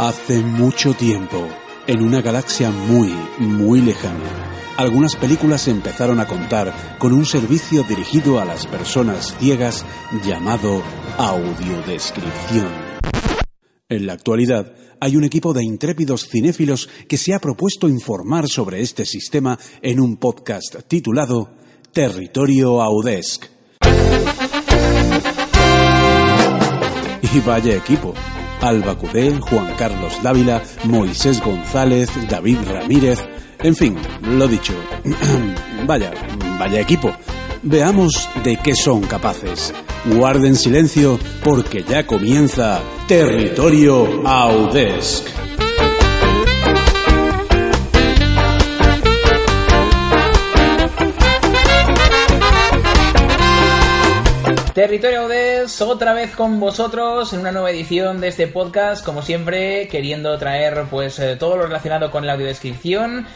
Hace mucho tiempo, en una galaxia muy, muy lejana, algunas películas empezaron a contar con un servicio dirigido a las personas ciegas llamado audiodescripción. En la actualidad, hay un equipo de intrépidos cinéfilos que se ha propuesto informar sobre este sistema en un podcast titulado Territorio Audesc. Y vaya equipo. Alba Cudé, Juan Carlos Dávila, Moisés González, David Ramírez, en fin, lo dicho. vaya, vaya equipo. Veamos de qué son capaces. Guarden silencio porque ya comienza Territorio Audesc. Territorio Audes, otra vez con vosotros en una nueva edición de este podcast, como siempre, queriendo traer pues eh, todo lo relacionado con la audiodescripción.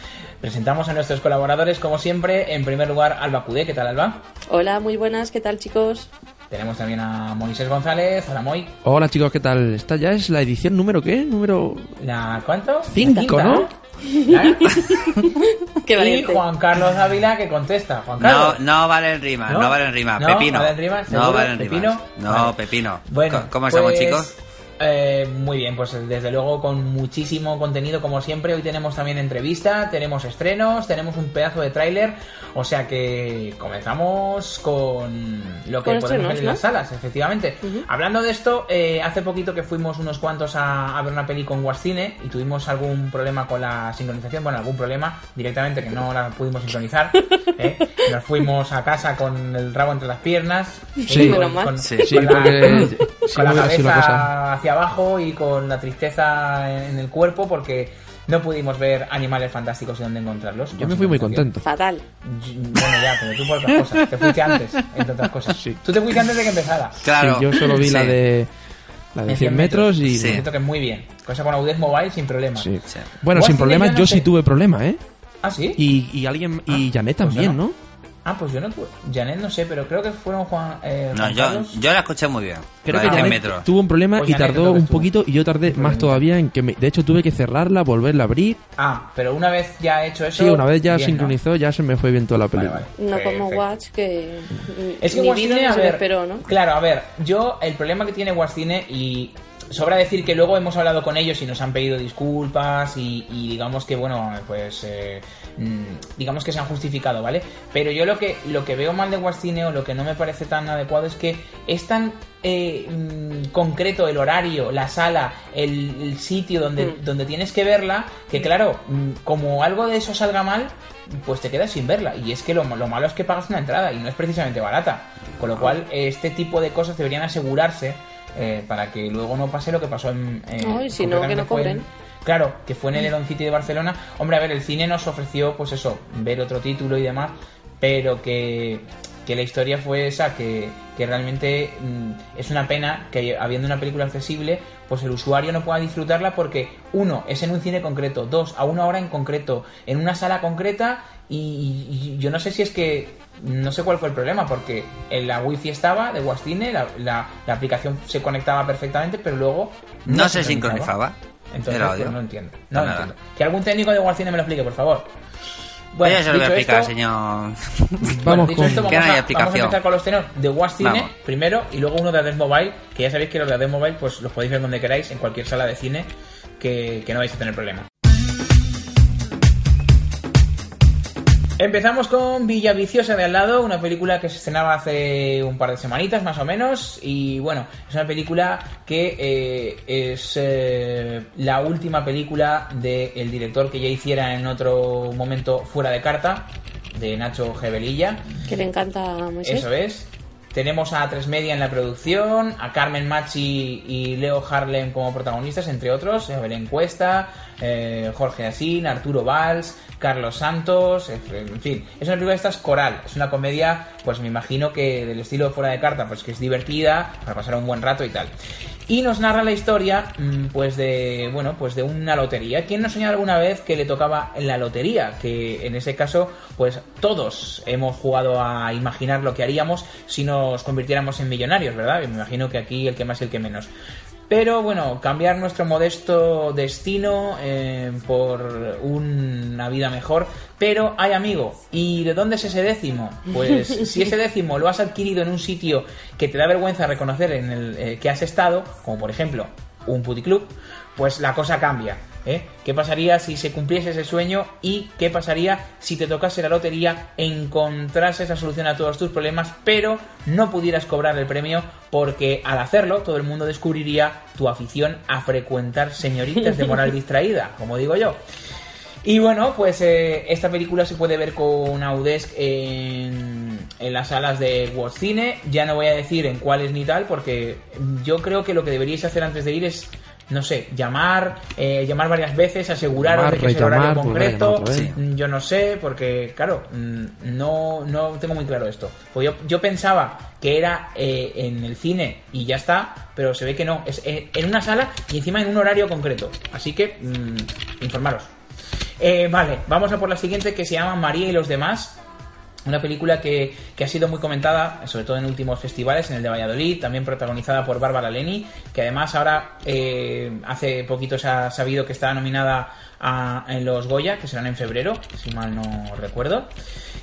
Presentamos a nuestros colaboradores, como siempre, en primer lugar, Alba Cudé, ¿qué tal Alba? Hola, muy buenas, ¿qué tal chicos? Tenemos también a Moisés González, hola Moy. Hola chicos, ¿qué tal? Esta ya es la edición número qué? Número ¿La cuánto? Cinco, La quinta, ¿no? Qué y. Juan Carlos Ávila que contesta. Juan No, Carlos. no vale en rima, ¿No? no, vale en rima. ¿No? Pepino. ¿Vale en rima? No ¿Seguro? vale en ¿Pepino? No, Vale. Pepino. Bueno, ¿Cómo estamos, pues, chicos? Eh, muy bien, pues desde luego con muchísimo contenido como siempre. Hoy tenemos también entrevista, tenemos estrenos, tenemos un pedazo de tráiler. O sea que comenzamos con lo que Con podemos estrenos, ver en ¿no? las salas, efectivamente. Hablando de esto, eh, hace poquito que fuimos unos cuantos a, a ver una peli con Wascine y tuvimos algún problema con la sincronización. Bueno, algún problema directamente que no la pudimos sincronizar. ¿eh? Nos fuimos a casa con el rabo entre las piernas. Sí. y Menos mal. Sí. Sí, con la- porque con no la cabeza. Hacia abajo y con la tristeza en el cuerpo porque no pudimos ver animales fantásticos y dónde encontrarlos. Yo me fui muy contento. Fatal. Bueno, ya, pero tú por otras cosas. Te fuiste antes, entre otras cosas. Sí. Tú te fuiste antes de que empezara. Claro. Sí, yo solo vi la de la de En 100 metros y Sí. Siento que muy bien. Cosa con Audez Mobile sin problema. Sí. Sí. Bueno, sin problemas yo no yo sé. sí tuve problemas, ¿eh? Ah, sí. Y, y alguien y Janet pues también. ¿no? Ah, pues yo no tuve. Janet no sé, pero creo que fueron Juan. Eh, No, Juan yo, Carlos. yo la escuché muy bien. Creo que de 100 Janet metros. tuvo un problema Pues y Janet tardó un estuvo. poquito y yo tardé más todavía en que me, de hecho tuve que cerrarla, volverla a abrir. Ah, pero una vez ya hecho eso. Sí, una vez ya bien, ¿no? sincronizó, ya se me fue bien toda la película. vale. No como. Watch, que Es que vino a ver, esperó, ¿no? Claro, a ver, yo el problema que tiene Guascine y sobra decir que luego hemos hablado con ellos y nos han pedido disculpas y, y digamos que bueno, pues eh, mm, digamos que se han justificado, ¿vale? Pero yo lo que lo que veo mal de Guascine o lo que no me parece tan adecuado es que es tan eh, mm, concreto el horario, la sala, el, el sitio donde, Mm. donde tienes que verla, que claro, como algo de eso salga mal, pues te quedas sin verla. Y es que lo, lo malo es que pagas una entrada y no es precisamente barata. Con lo cual, este tipo de cosas deberían asegurarse eh, para que luego no pase lo que pasó en... Ay, si no, que no en-. Claro, que fue en el Elon City de Barcelona. Hombre, a ver, el cine nos ofreció, pues eso, ver otro título y demás, pero que, que la historia fue esa, que, que realmente mm, es una pena que habiendo una película accesible, pues el usuario no pueda disfrutarla porque, uno, es en un cine concreto, dos, a una hora en concreto, en una sala concreta, y, y yo no sé si es que, no sé cuál fue el problema, porque en la wifi estaba de Wastine, la, la, la aplicación se conectaba perfectamente, pero luego... No se sincronizaba. Entonces, pues, no entiendo. No entiendo. Que algún técnico de Guarcine me lo explique, por favor. Bueno, yo se lo voy a dicho explicar, esto- señor. bueno, Vamos dicho con- esto, vamos, Que no a, hay vamos a empezar con los tenos de Guarcine Vamos. primero y luego uno de Adez Mobile, que ya sabéis que los de Adez Mobile pues los podéis ver donde queráis, en cualquier sala de cine, que, que no vais a tener problema. Empezamos con Villa Viciosa de al lado, una película que se estrenaba hace un par de semanitas más o menos y bueno, es una película que eh, es eh, la última película del director que ya hiciera en otro momento fuera de carta, de Nacho Gebelilla. Que le encanta a Moisés. Eso es. Tenemos a Tres Media en la producción, a Carmen Machi y Leo Harlem como protagonistas, entre otros, Belén Cuesta, eh, Jorge Asín, Arturo Valls, Carlos Santos, en fin. Es una película de estas coral, es una comedia, pues me imagino que del estilo fuera de carta, pues que es divertida, para pasar un buen rato y tal. Y nos narra la historia, mm, pues de, bueno, pues de una lotería. ¿Quién nos soñado alguna vez que le tocaba la lotería? Que en ese caso, pues todos hemos jugado a imaginar lo que haríamos si nos convirtiéramos en millonarios, ¿verdad? Y me imagino que aquí el que más y el que menos. Pero bueno, cambiar nuestro modesto destino eh, por una vida mejor. Pero hay amigo, ¿y de dónde es ese décimo? Pues si ese décimo lo has adquirido en un sitio que te da vergüenza reconocer en el eh, que has estado, como por ejemplo un puticlub, pues la cosa cambia. ¿Eh? ¿Qué pasaría si se cumpliese ese sueño y qué pasaría si te tocase la lotería, encontrase esa solución a todos tus problemas, pero no pudieras cobrar el premio porque al hacerlo todo el mundo descubriría tu afición a frecuentar señoritas de moral distraída, como digo yo. Y bueno, pues eh, esta película se puede ver con Audesc en, en las salas de World Cine. Ya no voy a decir en cuáles ni tal, porque yo creo que lo que deberíais hacer antes de ir es no sé, llamar, eh, llamar varias veces, aseguraros Llamar, de que es el horario concreto. Mm, Yo no sé, porque claro, mm, no, no tengo muy claro esto. Pues yo, yo pensaba que era eh, en el cine y ya está, pero se ve que no. Es eh, en una sala y encima en un horario concreto. Así que, mm, informaros. Eh, vale, vamos a por la siguiente que se llama María y los demás. Una película que, que ha sido muy comentada, sobre todo en últimos festivales, en el de Valladolid, también protagonizada por Bárbara Leni, que además ahora eh, hace poquito se ha sabido que está nominada a- en los Goya, que serán en febrero, si mal no recuerdo.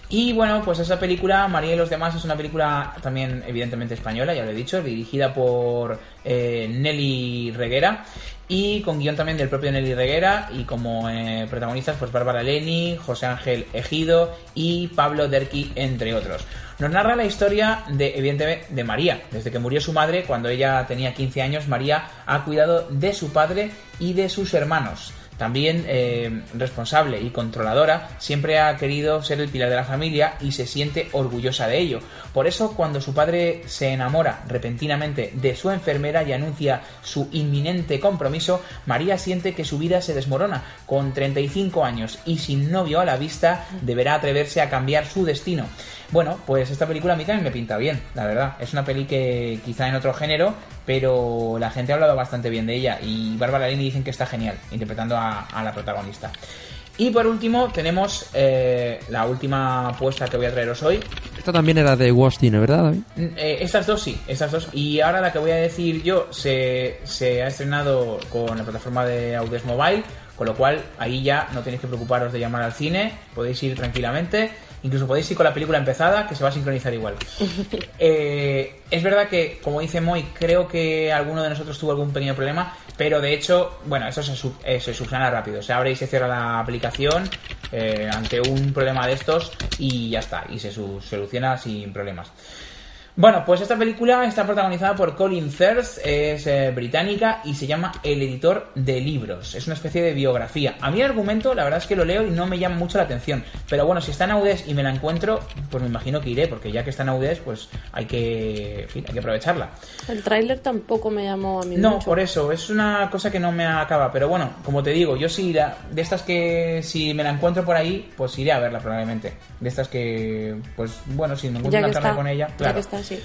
Y bueno, pues esa película, María y los demás, es una película también evidentemente española, ya lo he dicho, dirigida por eh, Nelly Reguera y con guion también del propio Nelly Reguera y como eh, protagonistas pues Bárbara Leni, José Ángel Ejido y Pablo Derqui, entre otros. Nos narra la historia de, evidentemente, de María. Desde que murió su madre, cuando ella tenía 15 años, María ha cuidado de su padre y de sus hermanos. También eh, responsable y controladora, siempre ha querido ser el pilar de la familia y se siente orgullosa de ello. Por eso, cuando su padre se enamora repentinamente de su enfermera y anuncia su inminente compromiso, María siente que su vida se desmorona. Con 35 años y sin novio a la vista, deberá atreverse a cambiar su destino. Bueno, pues esta película a mí también me pinta bien, la verdad. Es una peli que quizá en otro género, pero la gente ha hablado bastante bien de ella y Bárbara Lini dicen que está genial, interpretando a, a la protagonista. Y por último tenemos eh, la última apuesta que voy a traeros hoy. Esta también era de Cine, ¿verdad, David? Eh, estas dos sí, estas dos. Y ahora la que voy a decir yo se, se ha estrenado con la plataforma de Audes Mobile, con lo cual ahí ya no tenéis que preocuparos de llamar al cine, podéis ir tranquilamente. Incluso podéis ir con la película empezada, que se va a sincronizar igual. Eh, es verdad que, como dice Moy, creo que alguno de nosotros tuvo algún pequeño problema, pero de hecho, bueno, eso se, sub- eh, se subsana rápido. Se abre y se cierra la aplicación eh, ante un problema de estos y ya está, y se soluciona sin problemas. Bueno, pues esta película está protagonizada por Colin Firth, es eh, británica y se llama El editor de libros. Es una especie de biografía. A mí el argumento, la verdad es que lo leo y no me llama mucho la atención. Pero bueno, si está en Audes y me la encuentro, pues me imagino que iré, porque ya que está en Audes, pues hay que, en fin, hay que aprovecharla. El tráiler tampoco me llamó a mí No, mucho. por eso, es una cosa que no me acaba. Pero bueno, como te digo, yo sí, la- de estas que si me la encuentro por ahí, pues iré a verla probablemente. De estas que, pues bueno, si me encuentro una que tarde está, con ella, ya claro. que está, sí.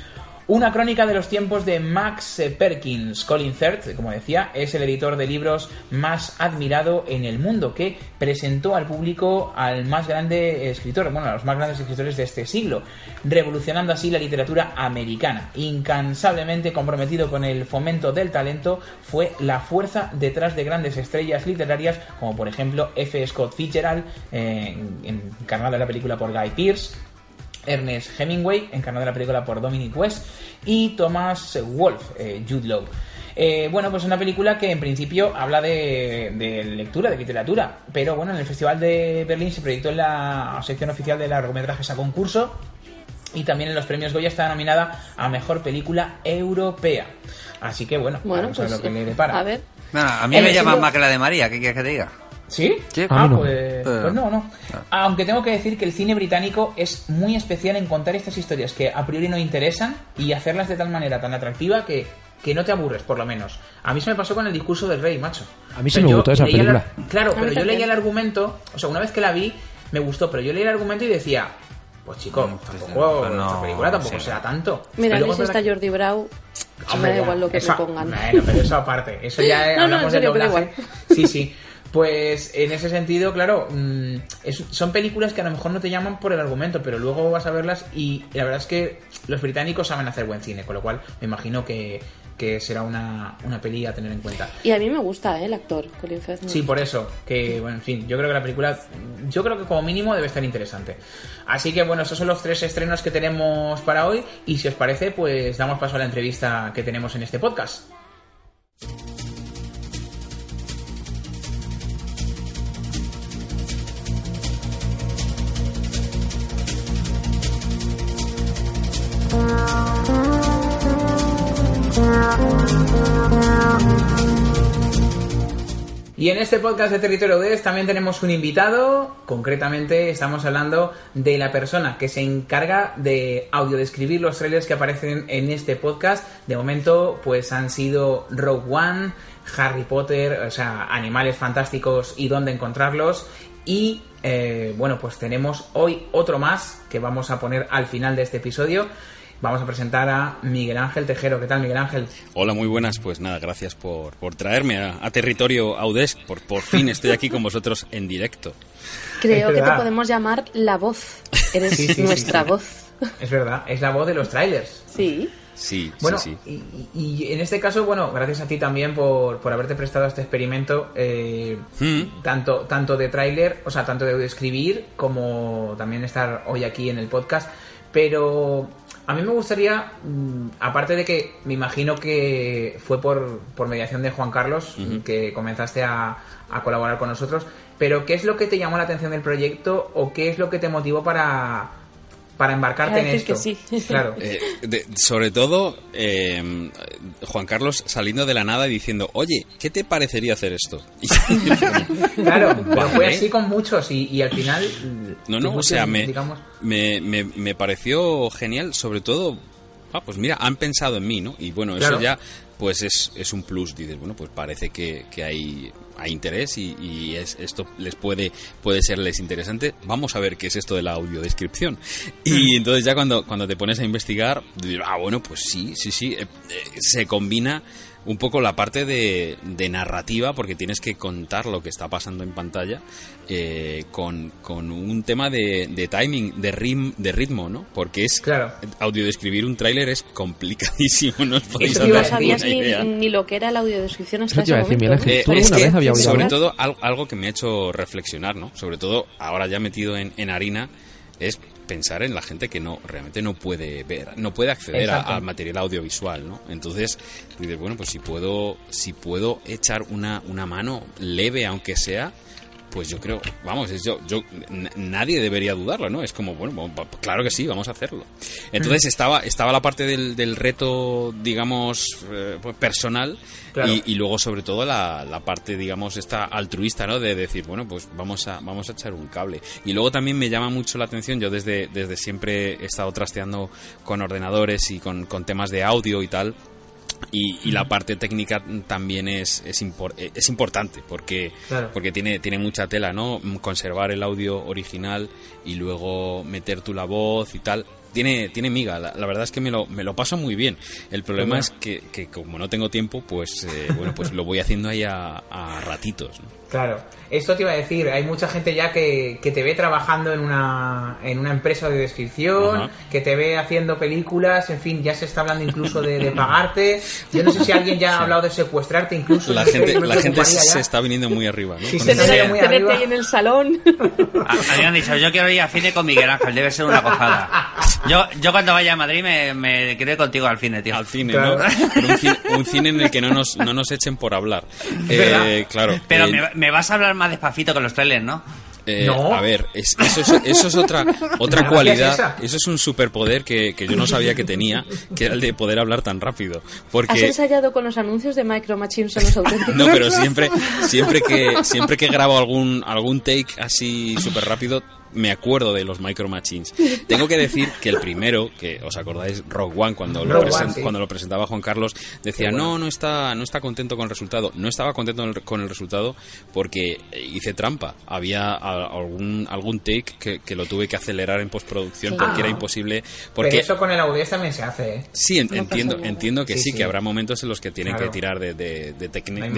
Una crónica de los tiempos de Max Perkins. Colin Firth, como decía, es el editor de libros más admirado en el mundo, que presentó al público al más grande escritor, bueno, a los más grandes escritores de este siglo, revolucionando así la literatura americana. Incansablemente comprometido con el fomento del talento, fue la fuerza detrás de grandes estrellas literarias, como por ejemplo F. Scott Fitzgerald, eh, encarnado en la película por Guy Pearce, Ernest Hemingway, encarnado en la película por Dominic West, y Thomas Wolfe, eh, Jude Law. Eh, bueno, pues una película que en principio habla de, de lectura, de literatura, pero bueno, en el Festival de Berlín se proyectó en la sección oficial de largometrajes a concurso y también en los premios Goya está nominada a Mejor Película Europea. Así que bueno, Bueno, vamos a pues ver lo que le depara. a ver. Bueno, a mí me llaman estilo- más que la de María, ¿qué quieres que te diga? ¿Sí? Sí. Ah, no. pues, Pero- pues no, no. Aunque tengo que decir que el cine británico es muy especial en contar estas historias que a priori no interesan y hacerlas de tal manera tan atractiva que, que no te aburres, por lo menos. A mí se me pasó con el discurso del rey, macho. A mí sí O sea, me gustó esa leía la- película. claro, pero yo leía el argumento, o sea, una vez que la vi, me gustó, pero yo leí el argumento y decía, pues chico, Mm, pues, tampoco, no, esta película tampoco sí. será tanto. Mira, verdad está que- Jordi Brau, Hombre, me da igual lo que eso- me pongan. Bueno, pero eso aparte. Eso ya No, no, hablamos en serio, de pero doblaje. Sí, sí. Pues en ese sentido, claro, mm, es- son películas que a lo mejor no te llaman por el argumento, pero luego vas a verlas y la verdad es que los británicos saben hacer buen cine, con lo cual me imagino que, que será una, una peli a tener en cuenta. Y a mí me gusta, ¿eh? El actor, Colin Firth. Sí, por eso, que bueno, en fin, yo creo que la película, yo creo que como mínimo debe estar interesante. Así que bueno, esos son los tres estrenos que tenemos para hoy y si os parece, pues damos paso a la entrevista que tenemos en este podcast. Y en este podcast de Territorio Des también tenemos un invitado, concretamente estamos hablando de la persona que se encarga de audiodescribir los trailers que aparecen en este podcast. De momento, pues han sido Rogue One, Harry Potter, o sea, Animales Fantásticos y dónde encontrarlos. Y eh, bueno, pues tenemos hoy otro más que vamos a poner al final de este episodio. Vamos a presentar a Miguel Ángel Tejero. ¿Qué tal, Miguel Ángel? Hola, muy buenas. Pues nada, gracias por, por traerme a, a territorio Audesc. Por, por fin estoy aquí con vosotros en directo. Creo que te podemos llamar la voz. Eres Sí, sí, sí, nuestra sí. voz. Es verdad, es la voz de los trailers. Sí. Sí, Bueno, sí, sí. Y, y en este caso, bueno, gracias a ti también por, por haberte prestado a este experimento, eh, Mm. tanto, tanto de tráiler, o sea, tanto de escribir como también estar hoy aquí en el podcast. Pero a mí me gustaría, mm, aparte de que me imagino que fue por, por mediación de Juan Carlos que comenzaste a, a colaborar con nosotros, pero ¿qué es lo que te llamó la atención del proyecto o qué es lo que te motivó para, para embarcarte en esto? que sí. Claro. Eh, de- sobre todo, eh, Juan Carlos saliendo de la nada y diciendo, oye, ¿qué te parecería hacer esto? Y- Claro, pero fue así con muchos y, y al final... No, no, o sea, me, digamos, me, me, me pareció genial, sobre todo, ah, pues mira, han pensado en mí, ¿no? Y bueno, Claro. eso ya, pues es, es un plus, dices, bueno, pues parece que, que hay, hay interés y, y es, esto les puede, puede serles interesante. Vamos a ver qué es esto de la audiodescripción. Y entonces ya cuando, cuando te pones a investigar, ah, bueno, pues sí, sí, sí, eh, eh, se combina un poco la parte de, de narrativa, porque tienes que contar lo que está pasando en pantalla, eh, con, con un tema de, de timing, de, rim, de ritmo, ¿no? Porque es Claro. audiodescribir un tráiler es complicadísimo, no os podéis Eso. No sabías ni, lo que era la audiodescripción hasta ese iba a decir. Eh, es una que, vez había sobre todo, al- algo que me ha hecho reflexionar, ¿no? Sobre todo, ahora ya metido en, en harina, es pensar en la gente que no realmente no puede ver, no puede acceder a- al material audiovisual, ¿no? Entonces, dices, bueno, pues si puedo, si puedo echar una, una mano leve, aunque sea, pues yo creo, vamos, es yo, nadie debería dudarlo, ¿no? Es como, bueno, claro que sí, vamos a hacerlo. Entonces Mm. estaba, estaba la parte del, del reto, digamos, eh, pues, personal Claro. y, y luego sobre todo la, la parte, digamos, esta altruista, ¿no? De decir, bueno, pues vamos a, vamos a echar un cable. Y luego también me llama mucho la atención, yo desde, desde siempre he estado trasteando con ordenadores y con, con temas de audio y tal. Y, y la parte técnica también es, es, impor- eh, es importante porque, Claro. porque tiene, tiene mucha tela, ¿no? Conservar el audio original y luego meter tú la voz y tal. Tiene, tiene miga, la, la verdad es que me lo, me lo paso muy bien. El problema Bueno. es que, que como no tengo tiempo, pues eh, bueno, pues lo voy haciendo ahí a, a ratitos. ¿no? Claro, esto te iba a decir, hay mucha gente ya que, que te ve trabajando en una, en una empresa de descripción, Ajá. que te ve haciendo películas, en fin, ya se está hablando incluso de, de pagarte. Yo no sé si alguien ya ha hablado de secuestrarte incluso. La gente, la gente ya. se está viniendo muy arriba, ¿no? Sí, sí. Tener- muy tenerte arriba. ahí en el salón. A- Habían dicho, yo quiero ir al cine con Miguel Ángel, debe ser una gozada. Yo, yo cuando vaya a Madrid me, me quedé contigo al cine, tío. Al cine, Claro. ¿no? Pero un, cine, un cine en el que no nos, no nos echen por hablar. Eh, claro. Pero eh, me, me vas a hablar más despacito con los trailers, ¿no? Eh, No. A ver, es- eso, es, eso es otra, otra es cualidad, eso es un superpoder que, que yo no sabía que tenía, que era el de poder hablar tan rápido. ¿Has Porque ensayado con los anuncios de Micro Machines en los auténticos? No, pero siempre, siempre que siempre que grabo algún algún take así súper rápido, me acuerdo de los Micro Machines. Tengo que decir que el primero, que os acordáis, Rock One, cuando, lo, sí. cuando lo presentaba Juan Carlos, decía, bueno. no, no está, no está contento con el resultado. No estaba contento con el- resultado porque hice trampa. Había algún, algún take que, que lo tuve que acelerar en postproducción Sí. porque era Ah. imposible. Pero Porque eso con el audio también se hace, ¿eh? Sí, en- No pasa entiendo, entiendo que sí, que habrá momentos en los que tienen Claro. que tirar de, de- de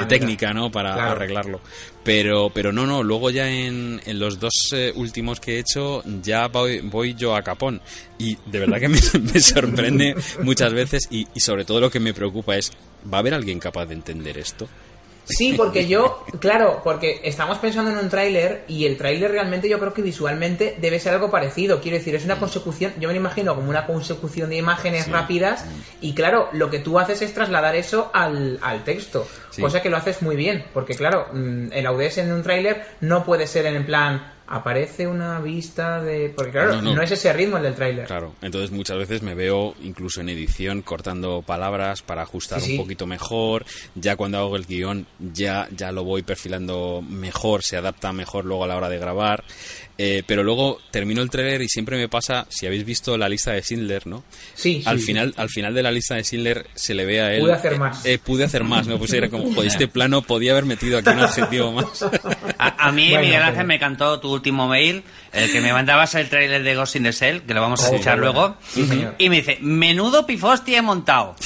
técnica, ¿no? Para Claro. arreglarlo. Pero, pero no, no, luego ya en, en los dos eh, últimos que he hecho, ya voy, voy yo a capón. Y de verdad que me, me sorprende muchas veces y, y sobre todo lo que me preocupa es, ¿va a haber alguien capaz de entender esto? Sí, porque yo, claro, porque estamos pensando en un tráiler y el tráiler realmente yo creo que visualmente debe ser algo parecido. Quiero decir, es una consecución, yo me lo imagino como una consecución de imágenes Sí. rápidas y claro, lo que tú haces es trasladar eso al, al texto, Sí. cosa que lo haces muy bien, porque claro, mm, el audio en un tráiler no puede ser en el plan aparece una vista de... Porque claro, No, no, no. es ese ritmo el del tráiler. Claro, entonces muchas veces me veo incluso en edición cortando palabras para ajustar Sí, sí. un poquito mejor. Ya cuando hago el guion ya, ya lo voy perfilando mejor, se adapta mejor luego a la hora de grabar. Eh, pero luego termino el trailer y siempre me pasa, si habéis visto la lista de Schindler, ¿no? Sí, al sí. final al final de la lista de Schindler se le ve a él Pude hacer más. eh, pude hacer más me puse era como joder, este plano podía haber metido aquí un adjetivo más A, a mí, Bueno, Miguel pero- Ángel, me cantó tu último mail, el que me mandabas el trailer de Ghost in the Shell, que lo vamos a Oh, escuchar bueno. luego. Sí, señor. Y me dice, menudo pifosti he montado.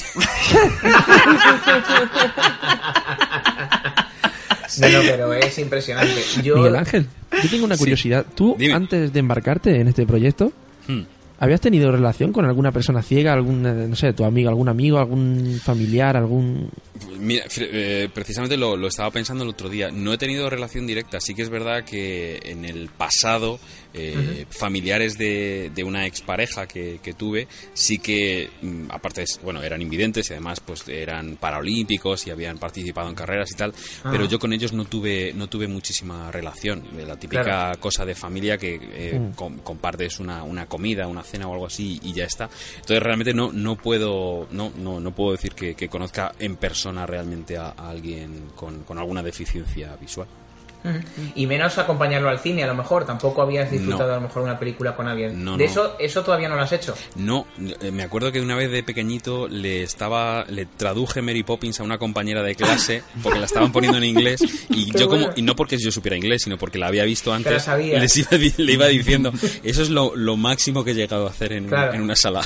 No, no, pero es impresionante. Yo, Miguel Ángel, yo tengo una curiosidad. Tú, Dime. antes de embarcarte en este proyecto, Hmm. ¿habías tenido relación con alguna persona ciega, algún, eh, no sé, tu amigo, algún amigo, algún familiar, algún... Mira, eh, precisamente lo, lo estaba pensando el otro día. No he tenido relación directa. Sí que es verdad que en el pasado, eh, familiares de, de una expareja que, que tuve, sí que, mm, aparte, es- bueno, eran invidentes y además pues eran paralímpicos y habían participado en carreras y tal. Ah. Pero yo con ellos no tuve, no tuve muchísima relación. Eh, La típica Claro. cosa de familia que eh, com- compartes una, una comida, una cena o algo así y ya está. Entonces realmente no, no puedo, no, no, no puedo decir que, que conozca en persona realmente a, alguien con alguna deficiencia visual. Y menos acompañarlo al cine, a lo mejor. Tampoco habías disfrutado No. a lo mejor una película con alguien. No, de no. eso, eso todavía no lo has hecho. No, eh, me acuerdo que una vez de pequeñito le estaba, le traduje Mary Poppins a una compañera de clase porque la estaban poniendo en inglés y Qué yo como bueno. y no porque yo supiera inglés sino porque la había visto antes les iba, le iba diciendo eso es lo, lo máximo que he llegado a hacer en, Claro. en una sala.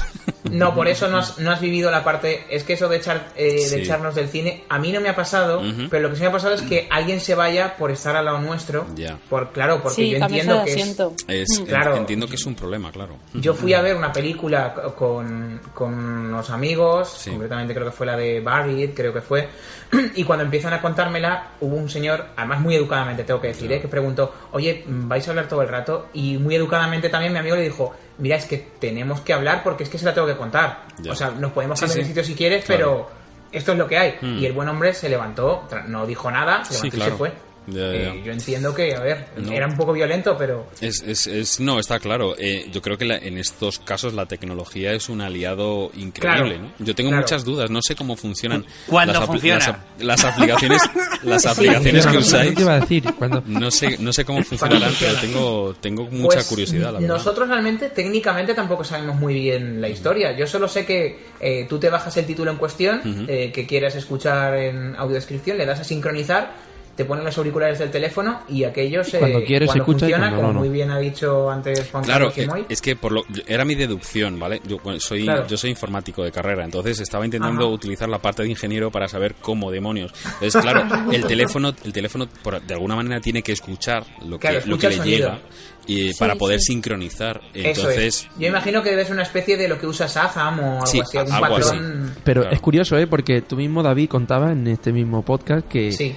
No, por eso no has, no has vivido la parte. Es que eso de, echar, eh, de Sí. echarnos del cine, a mí no me ha pasado, Ujú. pero lo que sí me ha pasado es que alguien se vaya por estar al lado nuestro. Ya. Por, claro, porque Sí, yo entiendo de que es. Es, Mm. Claro. Entiendo que es un problema, claro. Yo fui a ver una película co- con, con unos amigos, Sí. concretamente creo que fue la de Barry, creo que fue, y cuando empiezan a contármela, hubo un señor, además muy educadamente tengo que decir, ¿eh? que preguntó, oye, ¿vais a hablar todo el rato? Y muy educadamente también mi amigo le dijo, mira, es que tenemos que hablar porque es que se la tengo que contar. Ya. O sea, nos podemos Sí, cambiar de sí. sitio si quieres, Claro. pero esto es lo que hay. Mm. Y el buen hombre se levantó, no dijo nada, se Sí, levantó y claro. se fue. Ya, ya, Eh, yo entiendo que, a ver, No. era un poco violento, pero... Es, es, es- no, está claro. Eh, yo creo que la- en estos casos la tecnología es un aliado increíble. Claro, ¿no? Yo tengo claro. muchas dudas. No sé cómo funcionan ¿Cuándo las, funciona? las, las aplicaciones, las aplicaciones que Eso usáis. te iba a decir. No sé, no sé cómo funcionarán, pero funciona? tengo, tengo mucha Pues, curiosidad, la verdad. Nosotros realmente, técnicamente, tampoco sabemos muy bien la historia. Yo solo sé que eh, tú te bajas el título en cuestión, Ujú. eh, que quieras escuchar en audiodescripción, le das a sincronizar, te ponen los auriculares del teléfono y aquello se. Cuando quieres escucha y funciona, cuando como no, muy bien ha dicho antes Juan Claro, Carlos eh, es que por lo, era mi deducción, ¿vale? Yo bueno, soy Claro. yo soy informático de carrera, entonces estaba intentando Ajá. utilizar la parte de ingeniero para saber cómo demonios. Entonces, claro, el teléfono el teléfono por- de alguna manera tiene que escuchar lo Claro, que lo que le sonido. llega y Sí, para poder sí. sincronizar. Eso Entonces, es. Yo imagino que debe ser una especie de lo que usa Shazam o algo Sí, así, algún algo así. Pero Claro. es curioso, ¿eh? Porque tú mismo, David, contabas en este mismo podcast que Sí.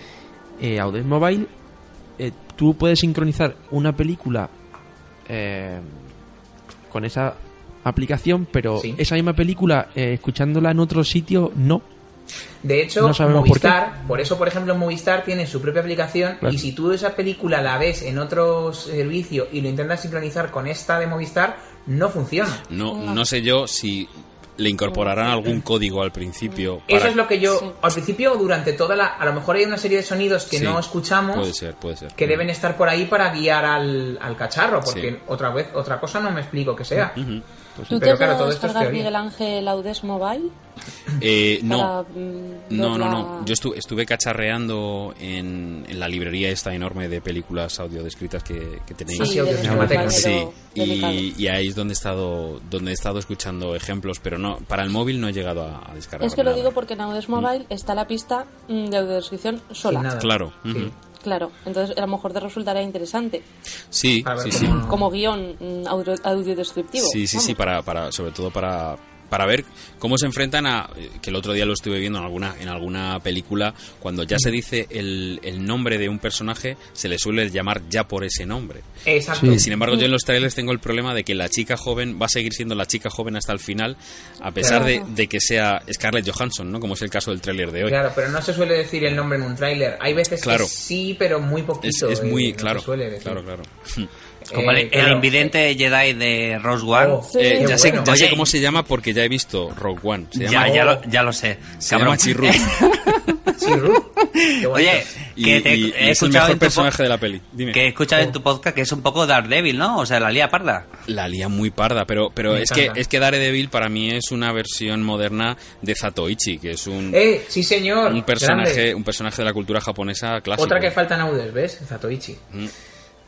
Eh, Mobile, eh, tú puedes sincronizar una película eh, con esa aplicación, pero Sí. esa misma película, eh, escuchándola en otro sitio, no. De hecho, No sabemos por Movistar, por, eso, por ejemplo, Movistar tiene su propia aplicación Claro. y si tú esa película la ves en otro servicio y lo intentas sincronizar con esta de Movistar, no funciona. No, no sé yo si le incorporarán algún código al principio. Eso es lo que yo, Sí. al principio, durante toda la... A lo mejor hay una serie de sonidos que Sí, no escuchamos Puede ser, puede ser. que deben estar por ahí para guiar al, al cacharro, porque Sí. otra vez, otra cosa no me explico que sea. Ujú. ¿Tú te Pero claro, todo esto es descargar teoría. Miguel Ángel Audes Mobile? Eh, no, Para, mm, no, no, verla- no. Yo estu- estuve cacharreando en, en la librería esta enorme de películas audio descritas que, que tenéis. Sí, Sí, Sí, y, y ahí es donde he estado donde he estado escuchando ejemplos, pero no para el móvil no he llegado a, a descargar. Es que lo digo porque en Audes Mobile está la pista mm, de audiodescripción sola. Claro, Sí. Claro, entonces a lo mejor te resultará interesante. sí, ver sí, sí. cómo- Como guion mm, audio, audiodescriptivo. Sí, sí, sí, para, para, sobre todo para, para ver cómo se enfrentan a, eh, que el otro día lo estuve viendo en alguna, en alguna película, cuando ya se dice el, el nombre de un personaje, se le suele llamar ya por ese nombre. Exacto. Sí. Eh, Sin embargo, yo en los trailers tengo el problema de que la chica joven va a seguir siendo la chica joven hasta el final, a pesar de, Claro. de que sea Scarlett Johansson, ¿no? Como es el caso del tráiler de hoy. Claro, pero no se suele decir el nombre en un tráiler. Hay veces Claro. que sí, pero muy Es, poquito. es eh, muy, no se claro, suele decir. claro, claro. Como el, Eh, el claro. invidente Jedi de Rose One. Oh, Sí. Eh, ya sé, bueno. ya sé cómo se llama porque ya he visto Rogue One. Se ya, llama, ya, lo, ya lo sé. se cabrón. llama Chirrut. Oye, Y, que te y- y he es el mejor personaje de la peli. Dime. que he escuchado en tu podcast que es un poco Daredevil, ¿no? O sea, la lía parda. La lía muy parda, pero, pero Me es que, es que Daredevil para mí es una versión moderna de Zatoichi, que es un, Eh, sí señor. un personaje, grande. un personaje de la cultura japonesa clásico. Otra que falta en Audes, ¿ves? Zatoichi. Mm.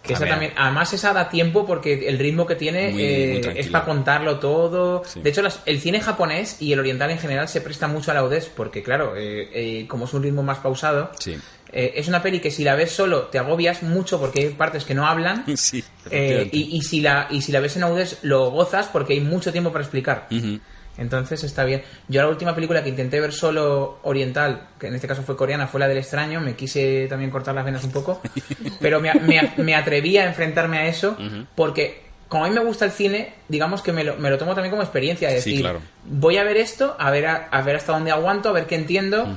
Que esa También. además esa da tiempo porque el ritmo que tiene Muy- eh, muy es para contarlo todo. Sí. De hecho, las- el cine japonés y el oriental en general se presta mucho a la audez porque, claro, eh, eh, como es un ritmo más pausado, Sí. eh, es una peli que si la ves solo te agobias mucho porque hay partes que no hablan. Sí, eh, y, y si la, y si la ves en audez lo gozas porque hay mucho tiempo para explicar. Ujú. Entonces está bien. Yo la última película que intenté ver solo oriental, que en este caso fue coreana, fue la del extraño. Me quise también cortar las venas un poco. Pero me, me- me atreví a enfrentarme a eso porque como a mí me gusta el cine, digamos que me lo, me lo tomo también como experiencia. Es Sí, decir, claro. voy a ver esto, a ver, a, a ver hasta dónde aguanto, a ver qué entiendo.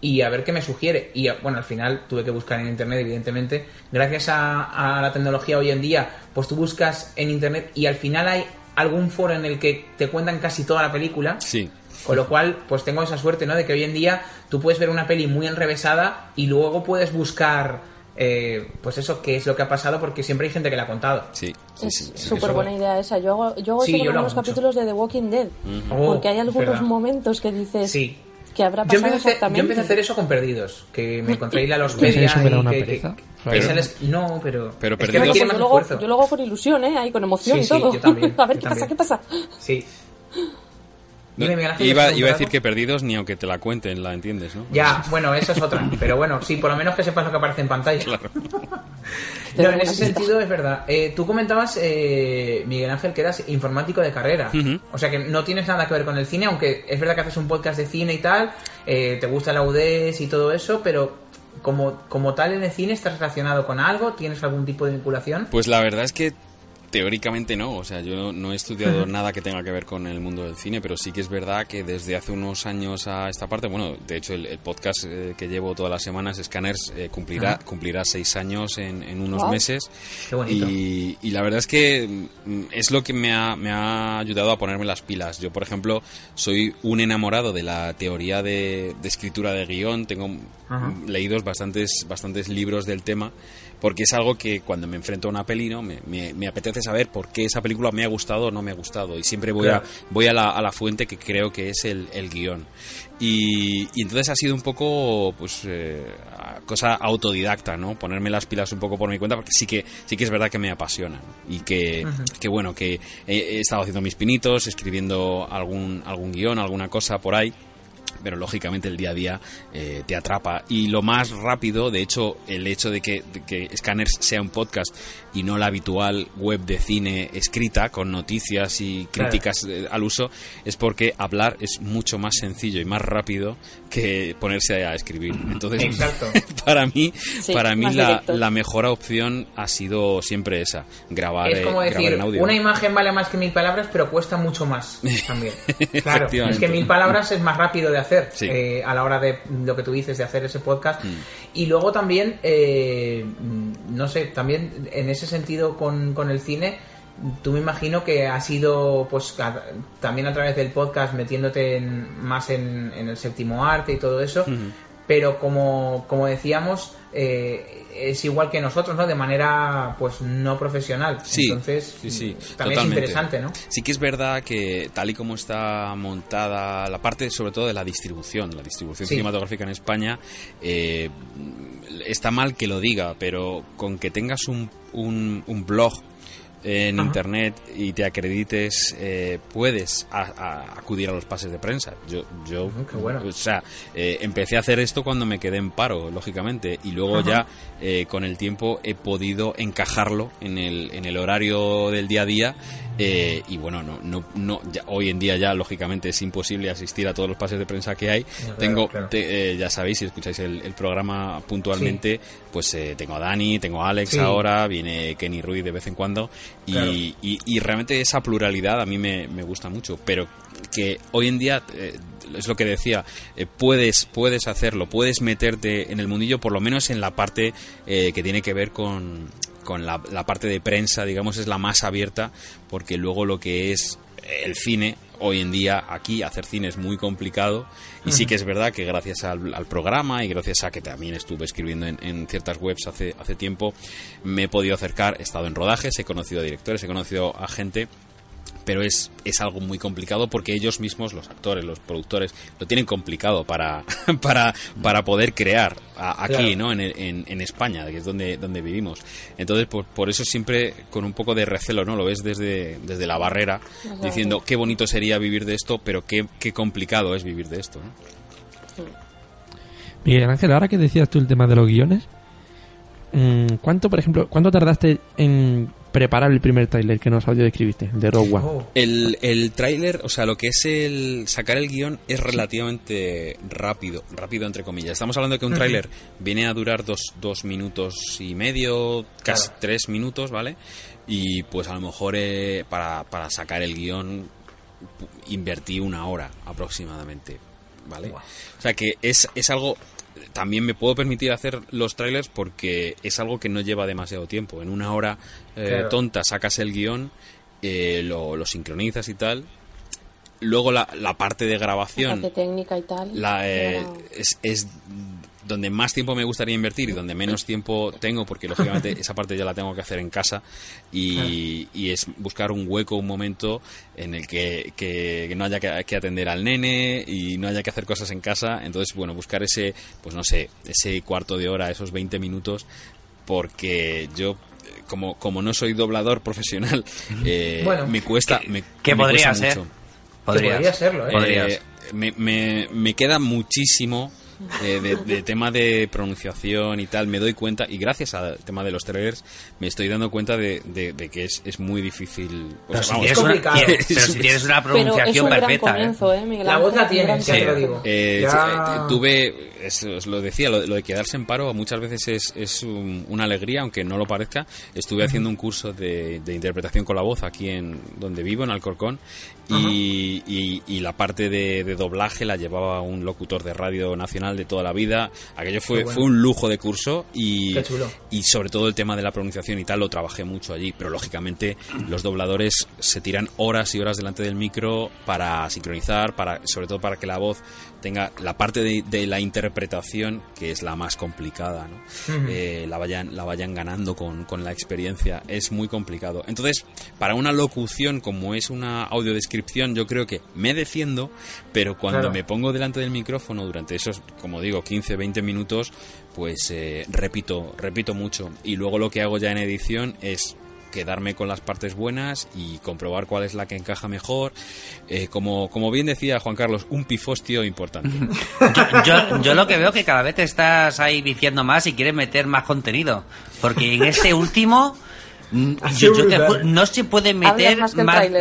Y a ver qué me sugiere. Y bueno, al final tuve que buscar en internet, evidentemente. Gracias a, a la tecnología hoy en día, pues tú buscas en internet y al final hay algún foro en el que te cuentan casi toda la película. Sí. Con lo cual, pues tengo esa suerte, ¿no? De que hoy en día tú puedes ver una peli muy enrevesada y luego puedes buscar, eh, pues eso, qué es lo que ha pasado, porque siempre hay gente que la ha contado. Sí, sí, Es sí, sí. súper eso- buena idea esa. Yo hago, yo hago Sí, eso yo con lo mucho. capítulos de The Walking Dead. Oh, porque hay es algunos verdad. momentos que dices Sí. Que habrá Yo pasado empecé, a hacer, yo exactamente. empecé a hacer eso con Perdidos, que me encontré ahí la los Sí, eso me da una que, pereza. que- Pero- que sales- No, pero... Pero es que Perdidos- yo, lo hago, esfuerzo. yo lo hago con ilusión, ¿eh? Ahí con emoción Sí, y sí, todo. yo también, a ver yo qué pasa, también. qué pasa. Sí. No, Dime, Miguel Ángel, iba, ¿quieres iba a decir que perdidos ni aunque te la cuenten, la entiendes, ¿no? Ya, bueno, eso es otra. Pero bueno, sí, por lo menos que sepas lo que aparece en pantalla. Claro. No, en ese sentido es verdad. Eh, tú comentabas, eh, Miguel Ángel, que eras informático de carrera. O sea que no tienes nada que ver con el cine, aunque es verdad que haces un podcast de cine y tal, eh, te gusta la UDES y todo eso, pero como, como tal en el cine estás relacionado con algo, ¿tienes algún tipo de vinculación? Pues la verdad es que teóricamente no, o sea, yo no he estudiado nada que tenga que ver con el mundo del cine, pero sí que es verdad que desde hace unos años a esta parte, bueno, de hecho el, el podcast eh, que llevo todas las semanas, Scanners, eh, cumplirá, cumplirá seis años en, en unos meses. Qué bonito. Y, y la verdad es que mm, es lo que me ha, me ha ayudado a ponerme las pilas. Yo, por ejemplo, soy un enamorado de la teoría de, de escritura de guion. Tengo leídos bastantes, bastantes libros del tema. Porque es algo que cuando me enfrento a una peli, ¿no? me, me- me apetece saber por qué esa película me ha gustado o no me ha gustado. Y siempre voy, Claro. a, voy a, la, a la fuente que creo que es el, el guion. Y, y entonces ha sido un poco, pues, eh, cosa autodidacta, ¿no? Ponerme las pilas un poco por mi cuenta, porque sí que, sí que es verdad que me apasiona. Y que, que bueno, que he, he estado haciendo mis pinitos, escribiendo algún, algún guion, alguna cosa por ahí pero lógicamente el día a día eh, te atrapa. Y lo más rápido, de hecho, el hecho de que, de que Scanners sea un podcast y no la habitual web de cine escrita con noticias y críticas eh, al uso, es porque hablar es mucho más sencillo y más rápido que ponerse a escribir. Entonces, Exacto. para mí, Sí, para mí la, la mejor opción ha sido siempre esa, grabar, Es eh, como grabar decir, en audio. una imagen vale más que mil palabras, pero cuesta mucho más también. Claro, es que mil palabras es más rápido de hacer Sí. eh, a la hora de lo que tú dices de hacer ese podcast. Mm. Y luego también, eh, mm, no sé, también en ese sentido con, con el cine, tú me imagino que has ido pues a- también a través del podcast metiéndote en- más en, en el séptimo arte y todo eso. Pero como, como decíamos, eh, es igual que nosotros, ¿no? De manera pues no profesional. Sí, Entonces, sí, sí, también totalmente. es interesante, ¿no? Sí que es verdad que tal y como está montada la parte sobre todo de la distribución, la distribución Sí. cinematográfica en España, eh, está mal que lo diga, pero con que tengas un, un, un blog en Ajá. internet y te acredites, eh, puedes a- a- acudir a los pases de prensa. Yo, yo qué bueno. o sea, eh, empecé a hacer esto cuando me quedé en paro, lógicamente, y luego Ajá. ya eh, con el tiempo he podido encajarlo en el, en el horario del día a día. eh, y bueno, no, no, no, ya- hoy en día ya lógicamente es imposible asistir a todos los pases de prensa que hay. claro, tengo, claro. te- eh, ya sabéis, si escucháis el, el programa puntualmente, pues eh, tengo a Dani, tengo a Alex Sí. ahora, viene Kenny Ruiz de vez en cuando, y, Claro. y, y realmente esa pluralidad a mí me, me gusta mucho, pero que hoy en día, eh, es lo que decía, eh, puedes, puedes hacerlo, puedes meterte en el mundillo, por lo menos en la parte eh, que tiene que ver con, con la, la parte de prensa, digamos, es la más abierta, porque luego lo que es el cine, hoy en día aquí hacer cine es muy complicado. Y sí que es verdad que gracias al, al programa y gracias a que también estuve escribiendo en, en ciertas webs hace, hace tiempo, me he podido acercar, he estado en rodajes, he conocido a directores, he conocido a gente pero es, es algo muy complicado porque ellos mismos, los actores, los productores, lo tienen complicado para, para, para poder crear a- aquí, Claro. ¿no? En, en, en España, que es donde, donde vivimos. Entonces, por, por eso siempre con un poco de recelo, ¿no? Lo ves desde, desde la barrera, diciendo qué bonito sería vivir de esto, pero qué, qué complicado es vivir de esto, ¿no? Miguel Ángel, ahora que decías tú el tema de los guiones, mm, ¿cuánto, por ejemplo, cuánto tardaste en preparar el primer tráiler que nos audio describiste, el de Rogue One? Oh, El, el tráiler, o sea, lo que es el sacar el guion es relativamente rápido, rápido entre comillas. Estamos hablando de que un tráiler viene a durar dos, dos minutos y medio, casi Claro. tres minutos, ¿vale? Y pues a lo mejor eh, para, para sacar el guion pu- invertí una hora aproximadamente, ¿vale? O sea que es, es algo... También me puedo permitir hacer los trailers porque es algo que no lleva demasiado tiempo. En una hora eh, Claro. tonta sacas el guion, eh, lo, lo sincronizas y tal. Luego la, la parte de La grabación parte técnica y tal. la, eh, es donde más tiempo me gustaría invertir y donde menos tiempo tengo, porque lógicamente esa parte ya la tengo que hacer en casa y, y es buscar un hueco, un momento en el que, que no haya que, que atender al nene y no haya que hacer cosas en casa. Entonces, bueno, buscar ese, pues no sé, ese cuarto de hora, esos 20 minutos, porque yo... eh, Como, como no soy doblador profesional, eh, Bueno. me cuesta. Me, Que me podría cuesta ser. mucho. Podrías. podría serlo, ¿eh? Podrías. Eh, me, me, me queda muchísimo eh, de, de tema de pronunciación y tal. Me doy cuenta, y gracias al tema de los trailers, me estoy dando cuenta de, de- de que es, es muy difícil. o Pero, sea, si vamos, tienes, una, tienes- pero si tienes una Pero es pronunciación un perfecta, ¿eh? comienzo, ¿eh, Miguel La voz la tienes, gran te lo digo. Eh, Ya- sí, eh, tuve, es- os lo decía, lo, lo de quedarse en paro muchas veces es, es un- una alegría, aunque no lo parezca. Estuve haciendo un curso de, de interpretación con la voz aquí en donde vivo, en Alcorcón, y, y- y la parte de, de doblaje la llevaba un locutor de radio nacional de toda la vida. Aquello fue, bueno. fue un lujo de curso y, y sobre todo el tema de la pronunciación y tal lo trabajé mucho allí. Pero lógicamente los dobladores se tiran horas y horas delante del micro para sincronizar, para sobre todo para que la voz tenga la parte de, de la interpretación que es la más complicada, ¿no? Eh, la vayan la vayan ganando con, con la experiencia es muy complicado. Entonces para una locución como es una audiodescripción yo creo que me defiendo, pero cuando Claro. me pongo delante del micrófono durante esos como digo 15 20 minutos pues eh, repito repito mucho y luego lo que hago ya en edición es quedarme con las partes buenas y comprobar cuál es la que encaja mejor. Eh, como, como bien decía Juan Carlos, un pifostio importante. Yo, yo, yo lo que veo que cada vez te estás ahí viciando más y quieres meter más contenido. Porque en ese último. Mm, yo- yo te no se puede meter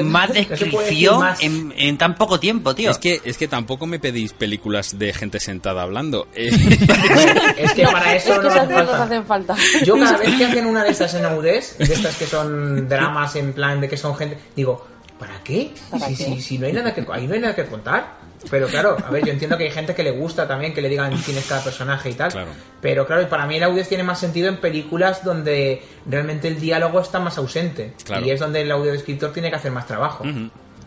más descripción más. en, en tan poco tiempo, tío. Es que, es que tampoco me pedís películas de gente sentada hablando. Es que para eso es que no falta. hacen falta. Yo cada vez que hacen una de estas en Audes, de estas que son dramas en plan de que son gente, digo, ¿para qué? ¿Para si, qué? si- si no hay nada que ahí no hay nada que contar. Pero claro, a ver, yo entiendo que hay gente que le gusta también que le digan quién es cada personaje y tal. Claro. Pero claro, y para mí el audio tiene más sentido en películas donde realmente el diálogo está más ausente. Claro. Y es donde el audiodescriptor tiene que hacer más trabajo.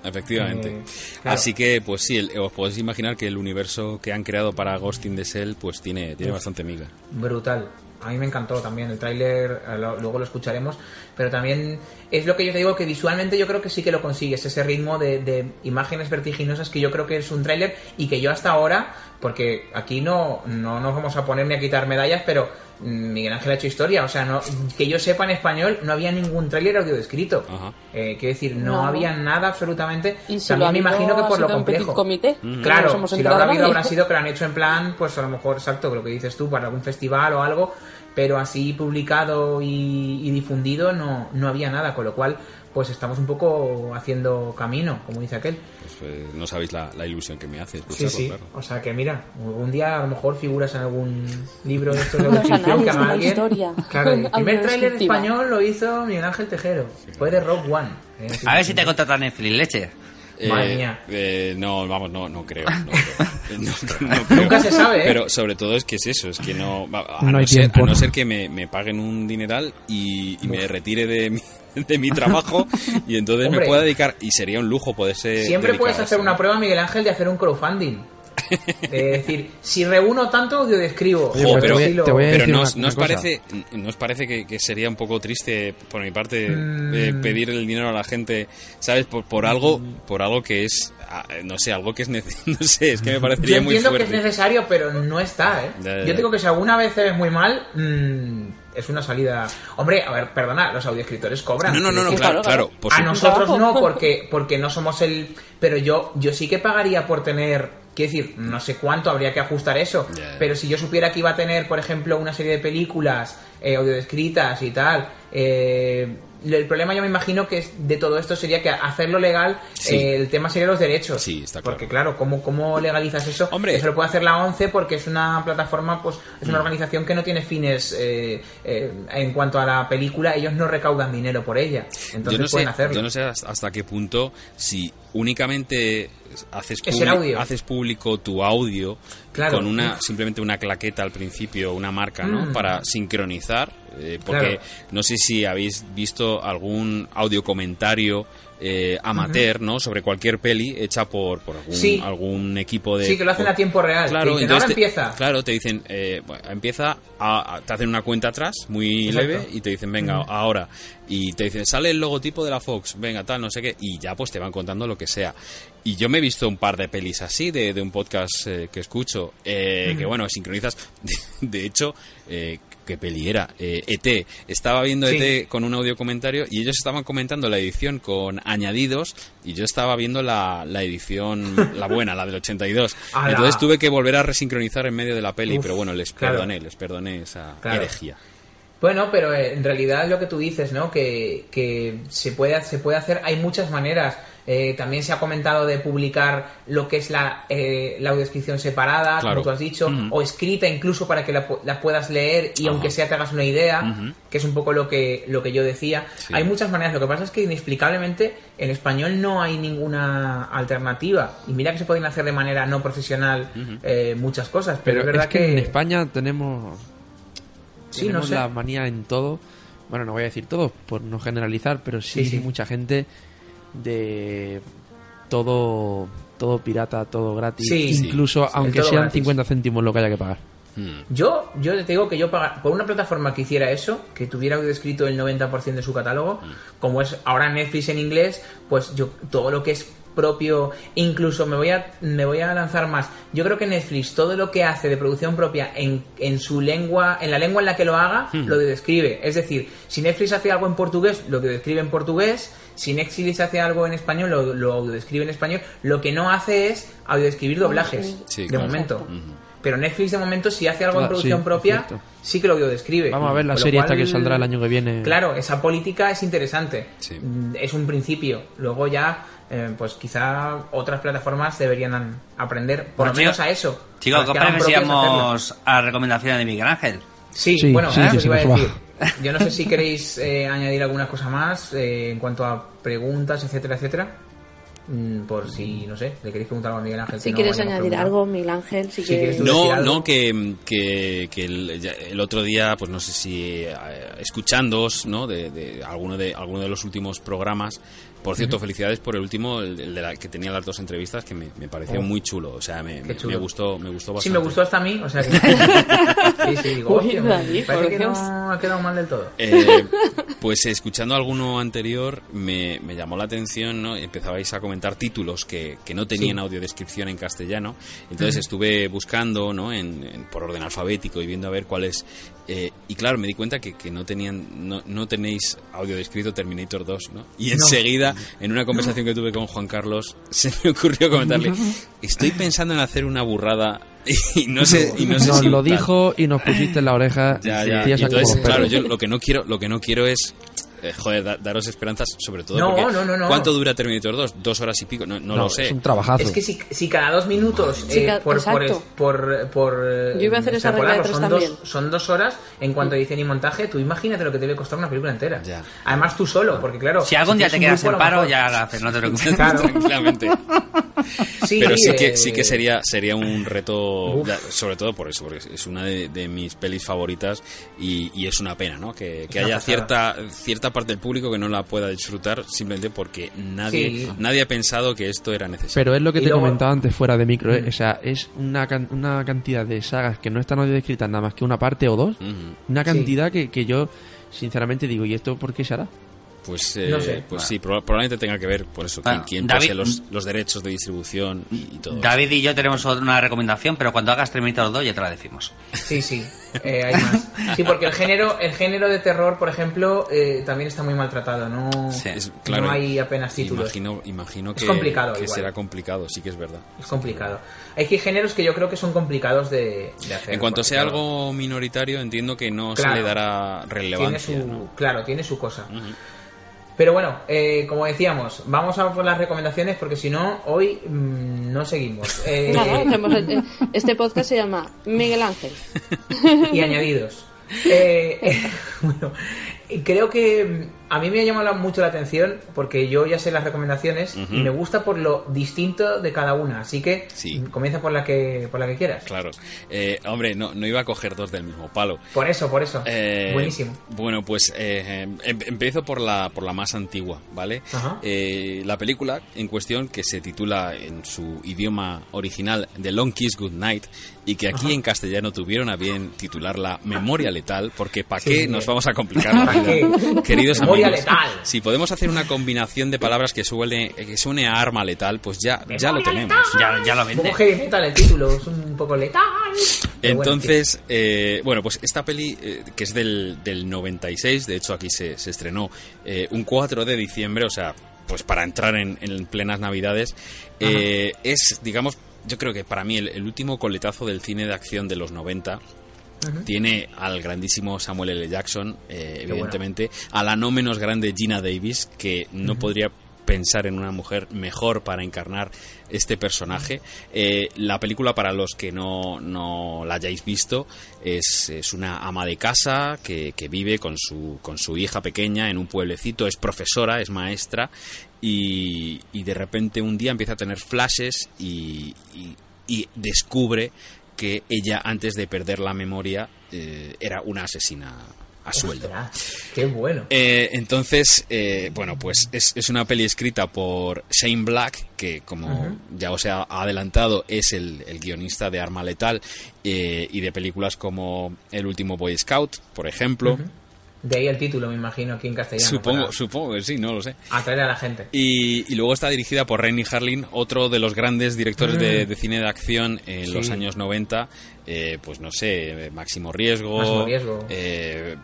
Efectivamente. Eh, claro. Así que, pues sí, el- os podéis imaginar que el universo que han creado para Ghost in the Shell, pues tiene, tiene bastante miga. Brutal. A mí me encantó también el tráiler, eh, luego lo escucharemos, pero también es lo que yo te digo que visualmente yo creo que sí que lo consigues, ese ritmo de, de imágenes vertiginosas que yo creo que es un tráiler y que yo hasta ahora, porque aquí no, no nos vamos a poner ni a quitar medallas, pero Miguel Ángel ha hecho historia, o sea, no, que yo sepa en español no había ningún tráiler audio descrito. Ajá. Eh, quiero decir, no, No. había nada absolutamente. Y si también lo me imagino que por lo sido un petit complejo. comité, Claro, si lo habrá habido habrá sido que lo han hecho en plan, pues a lo mejor, exacto, lo que dices tú, para algún festival o algo, pero así publicado y, y difundido no, no había nada, con lo cual pues estamos un poco haciendo camino, como dice aquel. Pues, pues, no sabéis la, la ilusión que me hace Sí, escucharlo, sí. claro. O sea que mira, algún día a lo mejor figuras en algún libro de estos de descripción que haga alguien. historia. Claro, el primer tráiler español lo hizo Miguel Ángel Tejero. Fue de Rock One. Eh, A ver si te contrata Netflix, leche. Madre Eh, mía. eh, no, vamos, no, no creo. No, creo. No, no creo. Nunca se sabe, ¿eh? Pero sobre todo es que es eso, es que no. A, No no, hay ser, tiempo, a no ¿no? ser que me, me paguen un dineral y, y me retire de mi, de mi trabajo y entonces Hombre. me pueda dedicar. Y sería un lujo poderse. Siempre puedes hacer una prueba, Miguel Ángel, de hacer un crowdfunding. Es decir, si reúno tanto, describo. Jo, Oye, pero- te voy, a Pero decir ¿no, una- os- no una os cosa. parece, ¿no os parece que, que sería un poco triste por mi parte Mm. eh, pedir el dinero a la gente, ¿sabes? Por, por algo por algo que es, ah, no sé, algo que es no sé, es que me Yo parecería muy entiendo que es fuerte. necesario, pero no está, ¿eh? Ya, ya, Yo digo que si alguna vez eres muy mal, mm, es una salida... Hombre, a ver, perdona, los audioescritores cobran. No, no, no, no, claro, claro, a nosotros no, porque, porque no somos el... Pero yo, yo sí que pagaría por tener... Quiero decir, no sé cuánto habría que ajustar eso, pero si yo supiera que iba a tener, por ejemplo, una serie de películas eh, audiodescritas y tal, eh, el problema yo me imagino que es de todo esto sería que hacerlo legal, Sí. eh, el tema sería los derechos. Sí, está Porque claro, ¿cómo, cómo legalizas eso? Hombre. Eso lo puede hacer la ONCE porque es una plataforma, pues es Mm. una organización que no tiene fines eh, eh, en cuanto a la película, ellos no recaudan dinero por ella. Entonces yo no pueden sé, hacerlo. yo no sé hasta qué punto si únicamente haces, audio. haces público tu audio Claro. con una simplemente una claqueta al principio, una marca, ¿no? Mm. Para sincronizar, eh, porque Claro. no sé si habéis visto algún audio comentario eh, amateur, ¿no? Sobre cualquier peli hecha por, por algún, Sí. algún equipo de... Sí, que lo hacen a tiempo real. Claro, dicen, entonces ahora te- empieza. Claro, te dicen, eh, bueno, empieza, a, a- te hacen una cuenta atrás, muy Exacto. leve, y te dicen, venga, ahora. Y te dicen, sale el logotipo de la Fox, venga, tal, no sé qué, y ya pues te van contando lo que sea. Y yo me he visto un par de pelis así, de, de un podcast eh, que escucho, eh, que bueno, sincronizas. De, de hecho, eh, ¿qué peli era? Eh, ET. Estaba viendo Sí. ET con un audio comentario y ellos estaban comentando la edición con añadidos y yo estaba viendo la, la edición, la buena, la del 82. ¡Hala! Entonces tuve que volver a resincronizar en medio de la peli, Uf, pero bueno, les claro. perdoné, les perdoné esa Claro. herejía. Bueno, pero eh, en realidad lo que tú dices, ¿no? Que, que se, puede, se puede hacer, hay muchas maneras. Eh, también se ha comentado de publicar lo que es la, eh, la audiodescripción separada, Claro. como tú has dicho, o escrita incluso para que la, pu- la puedas leer y Ajá. aunque sea te hagas una idea, que es un poco lo que, lo que yo decía. Sí. Hay muchas maneras, lo que pasa es que inexplicablemente en español no hay ninguna alternativa. Y mira que se pueden hacer de manera no profesional eh, muchas cosas, pero, Pero es verdad es que, en España tenemos, Sí, tenemos no sé. la manía en todo. Bueno, no voy a decir todo por no generalizar, pero sí, Sí, sí. mucha gente de todo todo pirata, todo gratis, Sí, incluso Sí, aunque sean gratis. 50 céntimos lo que haya que pagar. Mm. Yo, yo te digo que yo pagar por una plataforma que hiciera eso, que tuviera audio escrito el 90% de su catálogo, como es ahora Netflix en inglés, pues yo todo lo que es propio, incluso me voy a me voy a lanzar más. Yo creo que Netflix todo lo que hace de producción propia en, en su lengua, en la lengua en la que lo haga, lo describe. Es decir, si Netflix hace algo en portugués, lo describe en portugués. Si Netflix hace algo en español, lo, lo describe en español. Lo que no hace es audiodescribir doblajes, Sí, de claro. momento. Pero Netflix de momento si hace algo en Claro, producción sí, propia, sí que lo describe. Vamos a ver la Con serie esta cual, que saldrá el año que viene. Claro, esa política es interesante. Sí. Mm, Es un principio. Luego ya, eh, pues quizá otras plataformas deberían an- aprender, por Bueno, lo menos a eso. Chicos, a ¿qué a recomendaciones de Miguel Ángel? Sí, Sí, bueno, sí, os se iba a decir. Yo no sé si queréis eh, añadir alguna cosa más eh, en cuanto a preguntas, etcétera, etcétera. mm, por si, no sé, le queréis preguntar algo a Miguel Ángel. Si no quieres añadir algo, Miguel Ángel, si Si quieres... No, algo? no, que, que, que el, otro día, pues no sé si eh, escuchándoos, ¿no? De, de alguno de alguno de los últimos programas. Por cierto, felicidades por el último, el, el de la, que tenía las dos entrevistas, que me, me pareció Oh. muy chulo. O sea, me, gustó, me gustó Sí, bastante. me gustó hasta a mí, o sea que... sí, sí, digo, Uy, hostia, David, parece que Dios. no ha quedado mal del todo. Eh, pues escuchando alguno anterior me, me llamó la atención, ¿no? Empezabais a comentar títulos que, que no tenían Sí. audiodescripción en castellano. Entonces estuve buscando, ¿no? En, en- por orden alfabético y viendo a ver cuáles. Eh, y claro, me di cuenta que, que no tenían, no, no tenéis audio descrito Terminator 2, ¿no? Y enseguida, en una conversación que tuve con Juan Carlos, se me ocurrió comentarle, estoy pensando en hacer una burrada y no sé, y no sé nos si lo tal". dijo y nos pusiste en la oreja. Ya, ya. Y entonces, claro, yo lo que no quiero, lo que no quiero es eh, joder, da- daros esperanzas, sobre todo No, porque no, no, no. ¿cuánto dura Terminator 2? Dos horas y pico, no, no, lo sé. Es un trabajazo. Es que si, si cada dos minutos Sí, eh, ca- por, por, exacto. por, por, eh, Yo iba a hacer esa regla de extrapolarlo, tres son también. dos, son dos horas en cuanto a edición y montaje. Tú imagínate lo que te debe costar una película entera. Ya. Además tú solo, porque claro... Si algún día te quedas en paro, ya la haces, no te preocupes. Claro. Tranquilamente. Sí, Pero sí que, eh, sí que sería, sería un reto, ya, sobre todo por eso, porque es una de, de mis pelis favoritas y, y es una pena, ¿no? Que, que haya pasada. cierta, cierta parte del público que no la pueda disfrutar simplemente porque nadie, Sí. nadie ha pensado que esto era necesario. Pero es lo que Y te luego- comentaba antes fuera de micro, ¿eh? Mm. o sea, es una, can- una cantidad de sagas que no están audio descritas nada más que una parte o dos, Ujú. una cantidad que, que yo sinceramente digo, ¿y esto por qué se hará? Pues, eh, No sé. pues sí, proba- probablemente tenga que ver por eso, quién, Bueno, quién David- posee los, los derechos de distribución y, y todo. David y yo tenemos una recomendación, pero cuando hagas Terminator 2 ya te la decimos. Sí, sí, eh, hay más. Sí, porque el género, el género de terror, por ejemplo, eh, también está muy maltratado. No, Sí. Es- claro, no hay apenas títulos. Imagino, imagino Es que, complicado que igual. será complicado, sí que es verdad. Es complicado. Hay que géneros que yo creo que son complicados de, de hacer. En cuanto sea claro, algo minoritario, entiendo que no Claro. se le dará tiene relevancia. su, ¿no? claro, tiene su cosa. Pero bueno, eh, como decíamos, vamos a por las recomendaciones porque si no, hoy mm, no seguimos. Eh, este podcast se llama Miguel Ángel. y añadidos. Eh, bueno, creo que a mí me ha llamado mucho la atención porque yo ya sé las recomendaciones y me gusta por lo distinto de cada una. Así que Sí. comienza por la que por la que quieras. Claro. Eh, hombre, no, no iba a coger dos del mismo palo. Por eso, por eso. Eh, Buenísimo. Bueno, pues eh, em- empiezo por la, por la más antigua, ¿vale? Eh, la película en cuestión, que se titula en su idioma original The Long Kiss Goodnight, y que aquí en castellano tuvieron a bien titularla Memoria Letal, porque ¿para qué sí. nos vamos a complicar la ¿Pa' vida? Queridos Memoria letal. si podemos hacer una combinación de palabras que suene, que suene a arma letal, pues ya, ya lo tenemos. Ya, ya lo vende. heavy metal el título, es un poco letal. Bueno, Entonces, eh, bueno, pues esta peli, eh, que es del, del 96, de hecho aquí se, se estrenó eh, un 4 de diciembre, o sea, pues para entrar en, en plenas navidades, es, digamos, yo creo que para mí el, el último coletazo del cine de acción de los 90. Tiene al grandísimo Samuel L. Jackson, eh, bueno. evidentemente, a la no menos grande Gina Davis, que no podría pensar en una mujer mejor para encarnar este personaje. Eh, la película, para los que no, no la hayáis visto, es, es una ama de casa que, que vive con su, con su hija pequeña en un pueblecito, es profesora, es maestra, y, y de repente un día empieza a tener flashes y, y- y descubre que ella, antes de perder la memoria, eh, era una asesina a sueldo. Ostras, qué bueno. Eh, entonces, eh, bueno, pues es, es una peli escrita por Shane Black, que como ya os he adelantado, es el, el guionista de Arma Letal eh, y de películas como El último Boy Scout, por ejemplo. De ahí el título, me imagino, aquí en castellano. Supongo, para supongo que sí, no lo sé. atraer a la gente. Y, y luego está dirigida por Renny Harlin, otro de los grandes directores de, Mm. de cine de acción en Sí. los años 90. Eh, pues no sé, Máximo Riesgo. Máximo Riesgo. eh,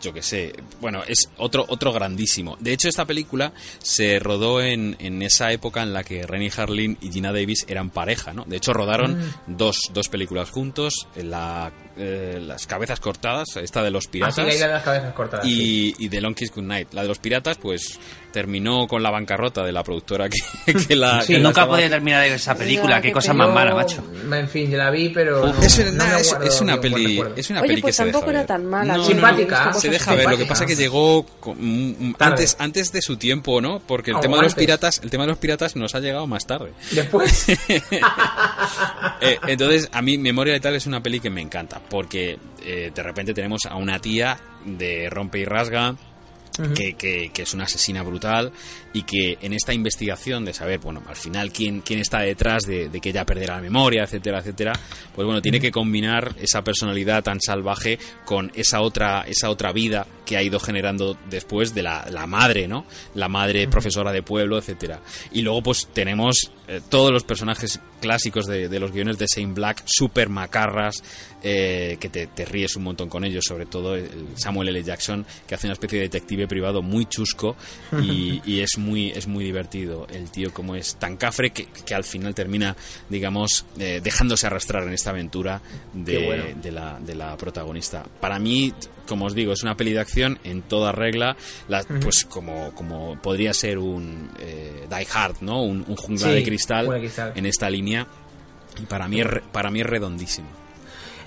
yo qué sé. Bueno, es otro, otro grandísimo. De hecho, esta película se rodó en, en esa época en la que Renny Harlin y Gina Davis eran pareja, ¿no? De hecho, rodaron Mm. dos, dos películas juntos. La, eh, las cabezas cortadas, esta de los piratas. Así que hay de las cabezas cortadas. sí. Y, y The Long Kiss Goodnight. La de los piratas, pues terminó con la bancarrota de la productora que, que la. Sí, que Nunca estaba- podía terminar esa película, qué qué cosa más mala, macho. En fin, yo la vi, pero. es, no una peli, es una Oye, peli pues que se deja tampoco era ver. tan mala. No, no, Simpática. no, se deja ver. Lo que pasa es que llegó con- mm, antes, antes de su tiempo, ¿no? Porque el tema de los antes. piratas, el tema de los piratas nos ha llegado más tarde. Después. Eh, entonces, a mí Memoria Letal es una peli que me encanta, porque eh, de repente tenemos a una tía de rompe y rasga, que, que- que es una asesina brutal y que en esta investigación de saber, bueno, al final quién, quién está detrás de, de que ella perderá la memoria, etcétera, etcétera, pues bueno, tiene que combinar esa personalidad tan salvaje con esa otra, esa otra vida que ha ido generando después de la, la madre, ¿no? La madre profesora de pueblo, etcétera. Y luego pues tenemos eh, todos los personajes clásicos de, de los guiones de Saint Black, super macarras, eh, que te, te ríes un montón con ellos, sobre todo el Samuel L. Jackson, que hace una especie de detective privado muy chusco y, y es muy es muy divertido. El tío como es tan cafre que, que al final termina, digamos, eh, dejándose arrastrar en esta aventura de, Qué bueno. de la, de la protagonista. Para mí, como os digo, es una peli de acción en toda regla, la- pues como, como podría ser un eh, Die Hard, ¿no? Un, un jungla Sí, de cristal en esta línea. Y para mí para mí es redondísimo.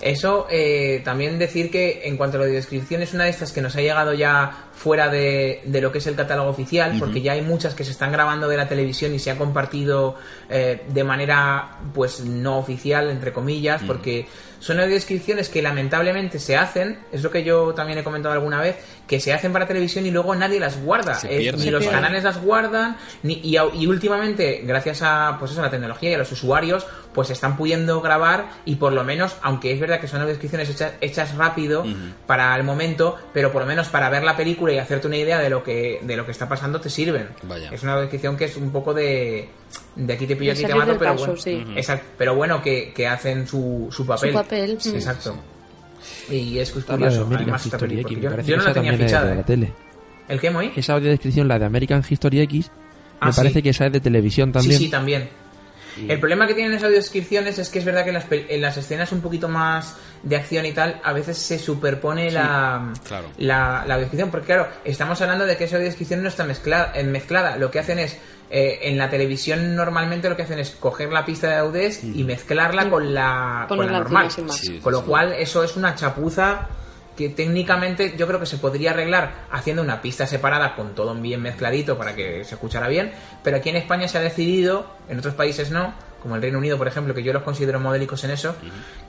Eso, eh, también decir que en cuanto a la descripción es una de estas que nos ha llegado ya fuera de, de lo que es el catálogo oficial, porque ya hay muchas que se están grabando de la televisión y se ha compartido eh, de manera pues no oficial, entre comillas, porque son audiodescripciones que lamentablemente se hacen, es lo que yo también he comentado alguna vez, que se hacen para televisión y luego nadie las guarda. Eh, ni los canales las guardan ni, y, y últimamente gracias a pues eso, a la tecnología y a los usuarios pues están pudiendo grabar y por lo menos aunque es verdad que son descripciones hechas, hechas rápido para el momento pero por lo menos para ver la película y hacerte una idea de lo que de lo que está pasando te sirven Vaya. es una descripción que es un poco de de aquí te pillo De aquí te mato pero paso, bueno sí. exacto pero bueno que, que hacen su, su papel Su papel, mm. exacto y es La de curioso American además esta película X, yo, no la tenía fichada de la ¿eh? tele. ¿el qué Moy? Esa audiodescripción, la de American History X, Ah, me sí. parece que esa es de televisión también. Sí, sí, también. El problema que tienen esas audiodescripciones es que es verdad que en las, pel- en las escenas un poquito más de acción y tal, a veces se superpone la, claro. la, la audiodescripción. Porque claro, estamos hablando de que esa audiodescripción no está mezclada. eh, mezclada. Lo que hacen es, eh, en la televisión normalmente lo que hacen es coger la pista de audez y mezclarla con la, con la normal. Sí, Con lo sí. cual, eso es una chapuza que técnicamente yo creo que se podría arreglar haciendo una pista separada con todo bien mezcladito para que se escuchara bien, pero aquí en España se ha decidido, en otros países no, como el Reino Unido, por ejemplo, que yo los considero modélicos en eso,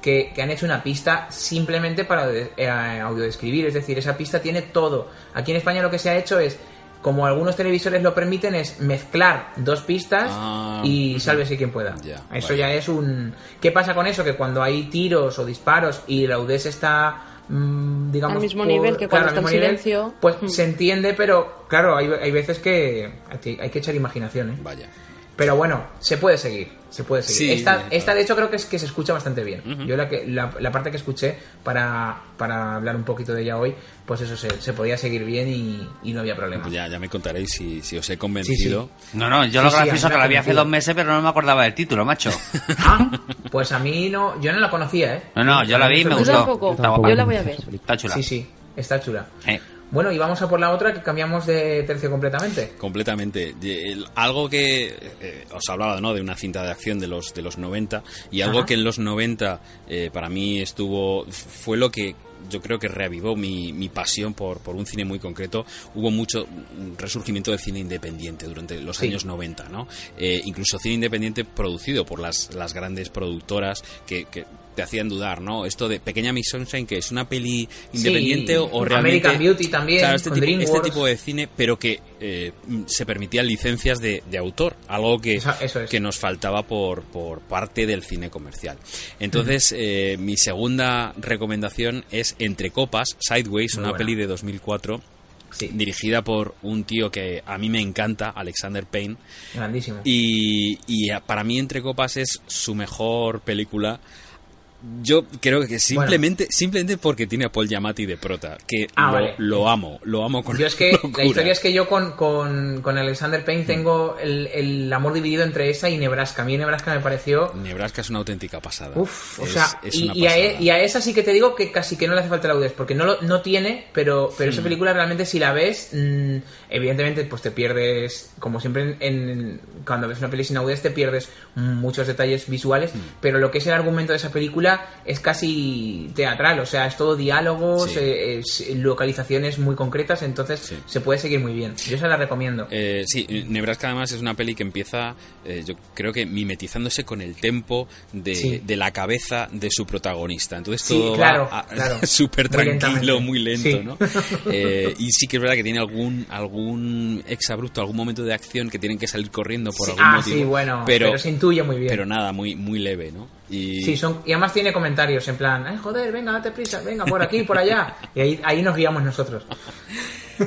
que, que han hecho una pista simplemente para de- eh, audiodescribir, es decir, esa pista tiene todo. Aquí en España lo que se ha hecho es como algunos televisores lo permiten, es mezclar dos pistas Ah, y sálvese quien pueda. Eso vale. ya es un... ¿Qué pasa con eso? Que cuando hay tiros o disparos y el audez está, digamos... Al mismo nivel que cuando al está en nivel, silencio. Pues Mm. se entiende, pero claro, hay, hay veces que hay, que hay que echar imaginación, ¿eh? Vaya. Pero bueno, se puede seguir, se puede seguir. Sí, esta, claro. esta de hecho creo que es que se escucha bastante bien. Yo la, que, la, la parte que escuché para, para hablar un poquito de ella hoy, pues eso se, se podía seguir bien y, y no había problema. Pues ya, ya me contaréis si, si os he convencido. No, no, yo lo Sí, sí, gracioso que la vi hace dos meses, pero no me acordaba del título, macho. Ah, pues a mí no, yo no la conocía, ¿eh? No, no, yo la vi y me Yo gustó. tampoco. Está Yo la voy a ver. Está chula. Sí, sí, está chula. Eh. Bueno, y vamos a por la otra que cambiamos de tercio completamente. Completamente. Algo que eh, os hablaba, ¿no? De una cinta de acción de los de los 90 y algo Ajá. que en los 90 eh, para mí estuvo fue lo que yo creo que reavivó mi, mi pasión por, por un cine muy concreto. Hubo mucho resurgimiento del cine independiente durante los Sí. años 90, ¿no? Eh, incluso cine independiente producido por las, las grandes productoras que, que te hacían dudar, ¿no? Esto de Pequeña Miss Sunshine, que es una peli independiente Sí, o, o realmente... American Beauty también, Claro, este tipo, este tipo de cine, pero que eh, se permitían licencias de, de autor, algo que, Esa- eso es. que nos faltaba por, por parte del cine comercial. Entonces, eh, mi segunda recomendación es Entre Copas, Sideways, Muy una buena. peli de 2004. Sí, Dirigida por un tío que a mí me encanta, Alexander Payne. grandísimo. Y, y para mí Entre Copas es su mejor película. Yo creo que simplemente, simplemente porque tiene a Paul Giamatti de prota, que Ah, lo, vale. lo amo, lo amo con Yo es que locura. la historia es que yo con, con, con Alexander Payne tengo el, el amor dividido entre esa y Nebraska. A mí Nebraska me pareció Nebraska es una auténtica pasada. Uf, o sea, es y, una y a, e- pasada. y a esa sí que te digo que casi que no le hace falta la audez, porque no lo, no tiene, pero, pero Hmm. esa película realmente si la ves, mm, evidentemente pues te pierdes, como siempre en, en- cuando ves una peli sin audez te pierdes muchos detalles visuales, Hmm. pero lo que es el argumento de esa película película es casi teatral, o sea, es todo diálogos, Sí. eh, es localizaciones muy concretas, entonces Sí. se puede seguir muy bien. Yo se la recomiendo. Eh, sí, Nebraska además es una peli que empieza, eh, yo creo que mimetizándose con el tempo de, Sí. de la cabeza de su protagonista. Entonces todo claro, va a- claro. súper tranquilo, muy lento. ¿no? Eh, y sí que es verdad que tiene algún algún exabrupto, algún momento de acción que tienen que salir corriendo por algún ah, motivo. sí, bueno, pero, pero se intuye muy bien. pero nada, muy muy leve, ¿no? Y Sí, son, y además tiene comentarios en plan, ay joder, venga, date prisa, venga, por aquí, por allá. Y ahí, ahí nos guiamos nosotros.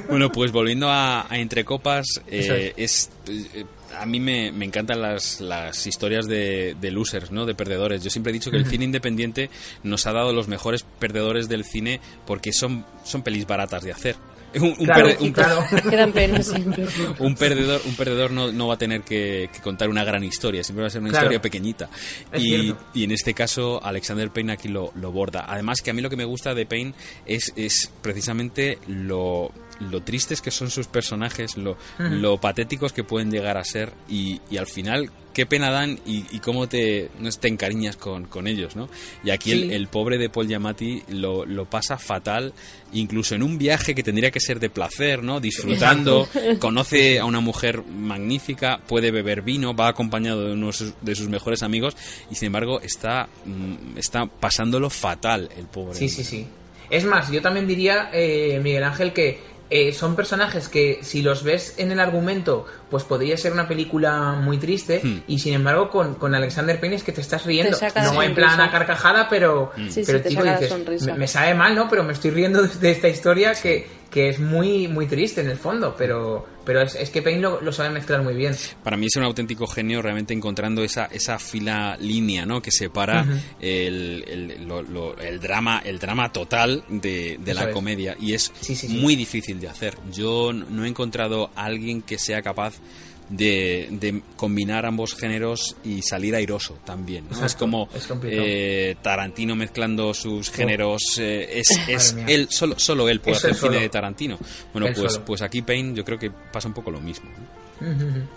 Bueno, pues volviendo a, a Entre Copas, eh, es. eh, a mí me, me encantan las, las historias de, de losers, ¿no? De perdedores. Yo siempre he dicho que el cine independiente nos ha dado los mejores perdedores del cine porque son, son pelis baratas de hacer. Un, un Claro, perde- sí, un- claro. Quedan penas siempre. un perdedor, un perdedor no, no va a tener que, que contar una gran historia, siempre va a ser una Claro. historia pequeñita. Y, y en este caso, Alexander Payne aquí lo, lo borda. Además, que a mí lo que me gusta de Payne es, es precisamente lo, lo tristes que son sus personajes, lo, lo patéticos que pueden llegar a ser y, y al final qué pena dan y, y cómo te, no te encariñas con, con ellos, ¿no? Y aquí el, Sí. el pobre de Paul Giamatti lo, lo pasa fatal, incluso en un viaje que tendría que ser de placer, ¿no? Disfrutando, conoce a una mujer magnífica, puede beber vino, va acompañado de uno de sus- de sus mejores amigos y sin embargo está, mm, está pasándolo fatal el pobre. Sí, sí, sí. Es más, yo también diría, eh, Miguel Ángel, que eh, son personajes que si los ves en el argumento, pues podría ser una película muy triste Hmm. y sin embargo con, con Alexander Payne es que te estás riendo. Te no en plan a carcajada, pero, Sí, pero sí, te tío, saca la dices, sonrisa. me, me sabe mal, ¿no? Pero me estoy riendo de, de esta historia que, que es muy, muy triste en el fondo, pero, pero es, es que Payne lo, lo sabe mezclar muy bien. Para mí es un auténtico genio realmente encontrando esa, esa fila línea ¿no? que separa el, el- lo- lo- el drama el drama total de, de la comedia y es Sí, sí, sí. muy difícil de hacer. Yo no he encontrado a alguien que sea capaz de, de combinar ambos géneros y salir airoso también. ¿no? Es como es eh, Tarantino mezclando sus géneros. eh, es es él, solo, solo él puede Es hacer cine de Tarantino. Bueno, Él pues, solo. pues aquí Payne yo creo que pasa un poco lo mismo. ¿no?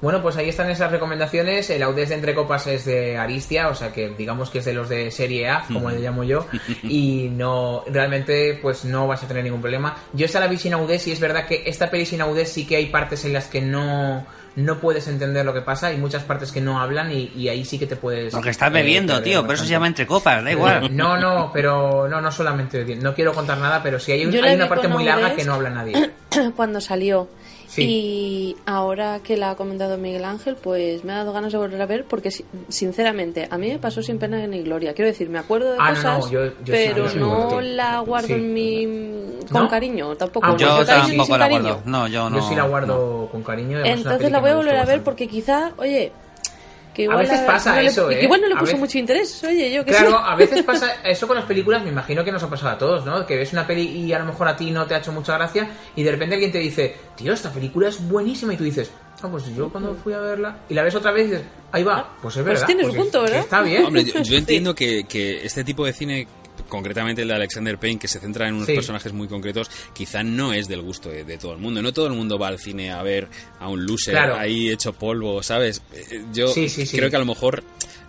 Bueno, pues ahí están esas recomendaciones. El Audés de Entre Copas es de Aristia, o sea que digamos que es de los de serie A, como le llamo yo, y no realmente pues no vas a tener ningún problema. Yo esta la vi sin Audés y es verdad que esta peli sin Audés sí que hay partes en las que no no puedes entender lo que pasa y muchas partes que no hablan y, y ahí sí que te puedes Porque estás eh, bebiendo, tío, pero eso se llama entre copas, da igual. No, no, pero no, no solamente. No quiero contar nada, pero sí hay, hay una parte muy larga que no habla nadie. cuando salió. Sí. Y ahora que la ha comentado Miguel Ángel, pues me ha dado ganas de volver a ver porque, si- sinceramente, a mí me pasó sin pena ni gloria. Quiero decir, me acuerdo de Ah, cosas, no, yo- yo sí, pero sí, no la guardo Sí. en mi... con ¿No? cariño, tampoco. Ah, Yo tampoco la cariño. guardo. No, yo no. Yo sí la no. guardo con cariño. Entonces la voy a volver a ver bastante. porque quizá, oye, que A igual veces la- pasa le- eso, que ¿eh? igual no le puso veces- mucho interés, oye, yo que Claro, sé. a veces pasa eso con las películas, me imagino que nos ha pasado a todos, ¿no? Que ves una peli y a lo mejor a ti no te ha hecho mucha gracia y de repente alguien te dice, tío, esta película es buenísima y tú dices, ah, pues yo cuando fui a verla y la ves otra vez y dices, ahí va, pues es Pues verdad. tiene su es- punto, que ¿verdad? Está bien. Hombre, yo, yo entiendo que, que este tipo de cine, concretamente el de Alexander Payne, que se centra en unos Sí. personajes muy concretos, quizá no es del gusto de, de todo el mundo. No todo el mundo va al cine a ver a un loser Claro. ahí hecho polvo, ¿sabes? Eh, Yo Sí, sí, sí. creo que a lo mejor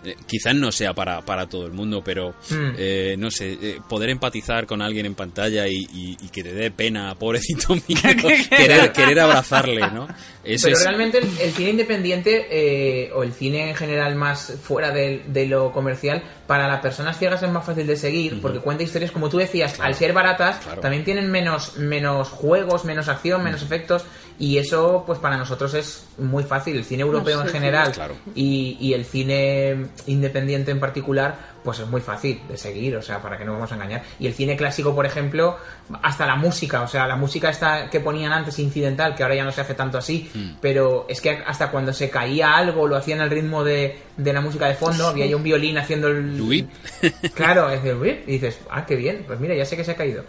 eh, quizá no sea para, para todo el mundo, pero Mm. eh, no sé, eh, poder empatizar con alguien en pantalla y, y- y que te dé pena, pobrecito mío, querer, querer abrazarle, ¿no? Eso Pero es, realmente el, el cine independiente eh, o el cine en general más fuera de, de lo comercial, para las personas ciegas es más fácil de seguir porque cuenta historias, como tú decías, al ser baratas, Claro. también tienen menos, menos juegos, menos acción, menos efectos y eso pues para nosotros es muy fácil. El cine europeo en sí, sí. general Claro. y, y el cine independiente en particular pues es muy fácil de seguir, o sea, para que no vamos a engañar. Y el cine clásico, por ejemplo, hasta la música, o sea, la música esta que ponían antes incidental, que ahora ya no se hace tanto así, pero es que hasta cuando se caía algo, lo hacían al ritmo de, de la música de fondo, había ya un violín haciendo el... Whip. Claro, es el whip, y dices, ah, qué bien, pues mira, ya sé que se ha caído.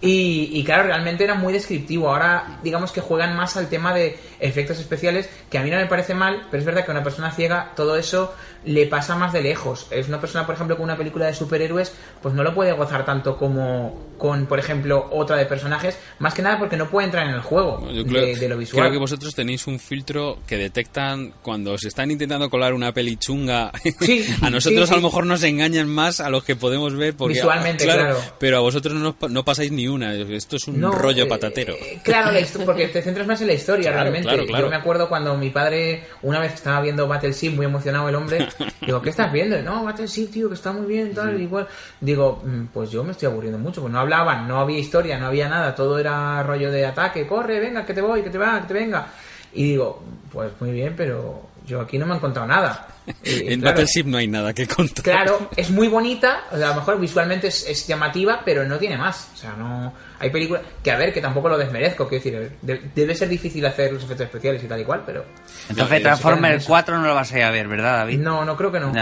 Y, y claro, realmente era muy descriptivo. Ahora, digamos que juegan más al tema de efectos especiales, que a mí no me parece mal, pero es verdad que una persona ciega todo eso le pasa más de lejos. Es una persona, por ejemplo, con una película de superhéroes, pues no lo puede gozar tanto como con, por ejemplo, otra de personajes, más que nada porque no puede entrar en el juego Yo de, creo, de lo visual. creo que vosotros tenéis un filtro que detectan cuando se están intentando colar una peli chunga. Sí, a nosotros sí, a lo mejor nos engañan más a los que podemos ver. Porque, Visualmente, claro. Pero a vosotros no, no pasáis ni una. Esto es un No, rollo eh, patatero. eh, claro, porque te centras más en la historia Claro, realmente. Yo me acuerdo cuando mi padre una vez estaba viendo Battleship, muy emocionado el hombre. digo, ¿qué estás viendo? No, Battleship, tío, que está muy bien, tal, igual. Digo, "Mm, pues yo me estoy aburriendo mucho, pues no hablaban, no había historia, no había nada, todo era rollo de ataque, corre, venga, que te voy, que te va, que te venga. Y digo, pues muy bien, pero yo aquí no me he encontrado nada. Y, en claro, Battleship no hay nada que contar. Claro, es muy bonita, o sea, a lo mejor visualmente es, es llamativa, pero no tiene más. O sea, no. Hay películas. Que a ver, que tampoco lo desmerezco, quiero decir, de- debe ser difícil hacer los efectos especiales y tal y cual, pero. Entonces No, Transformer eso. 4 no lo vas a ir a ver, ¿verdad, David? No, no creo que no.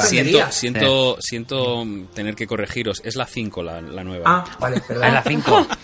Siento, siento, siento tener que corregiros. Es la 5 la, la nueva. Ah, vale, perdón. Es la 5.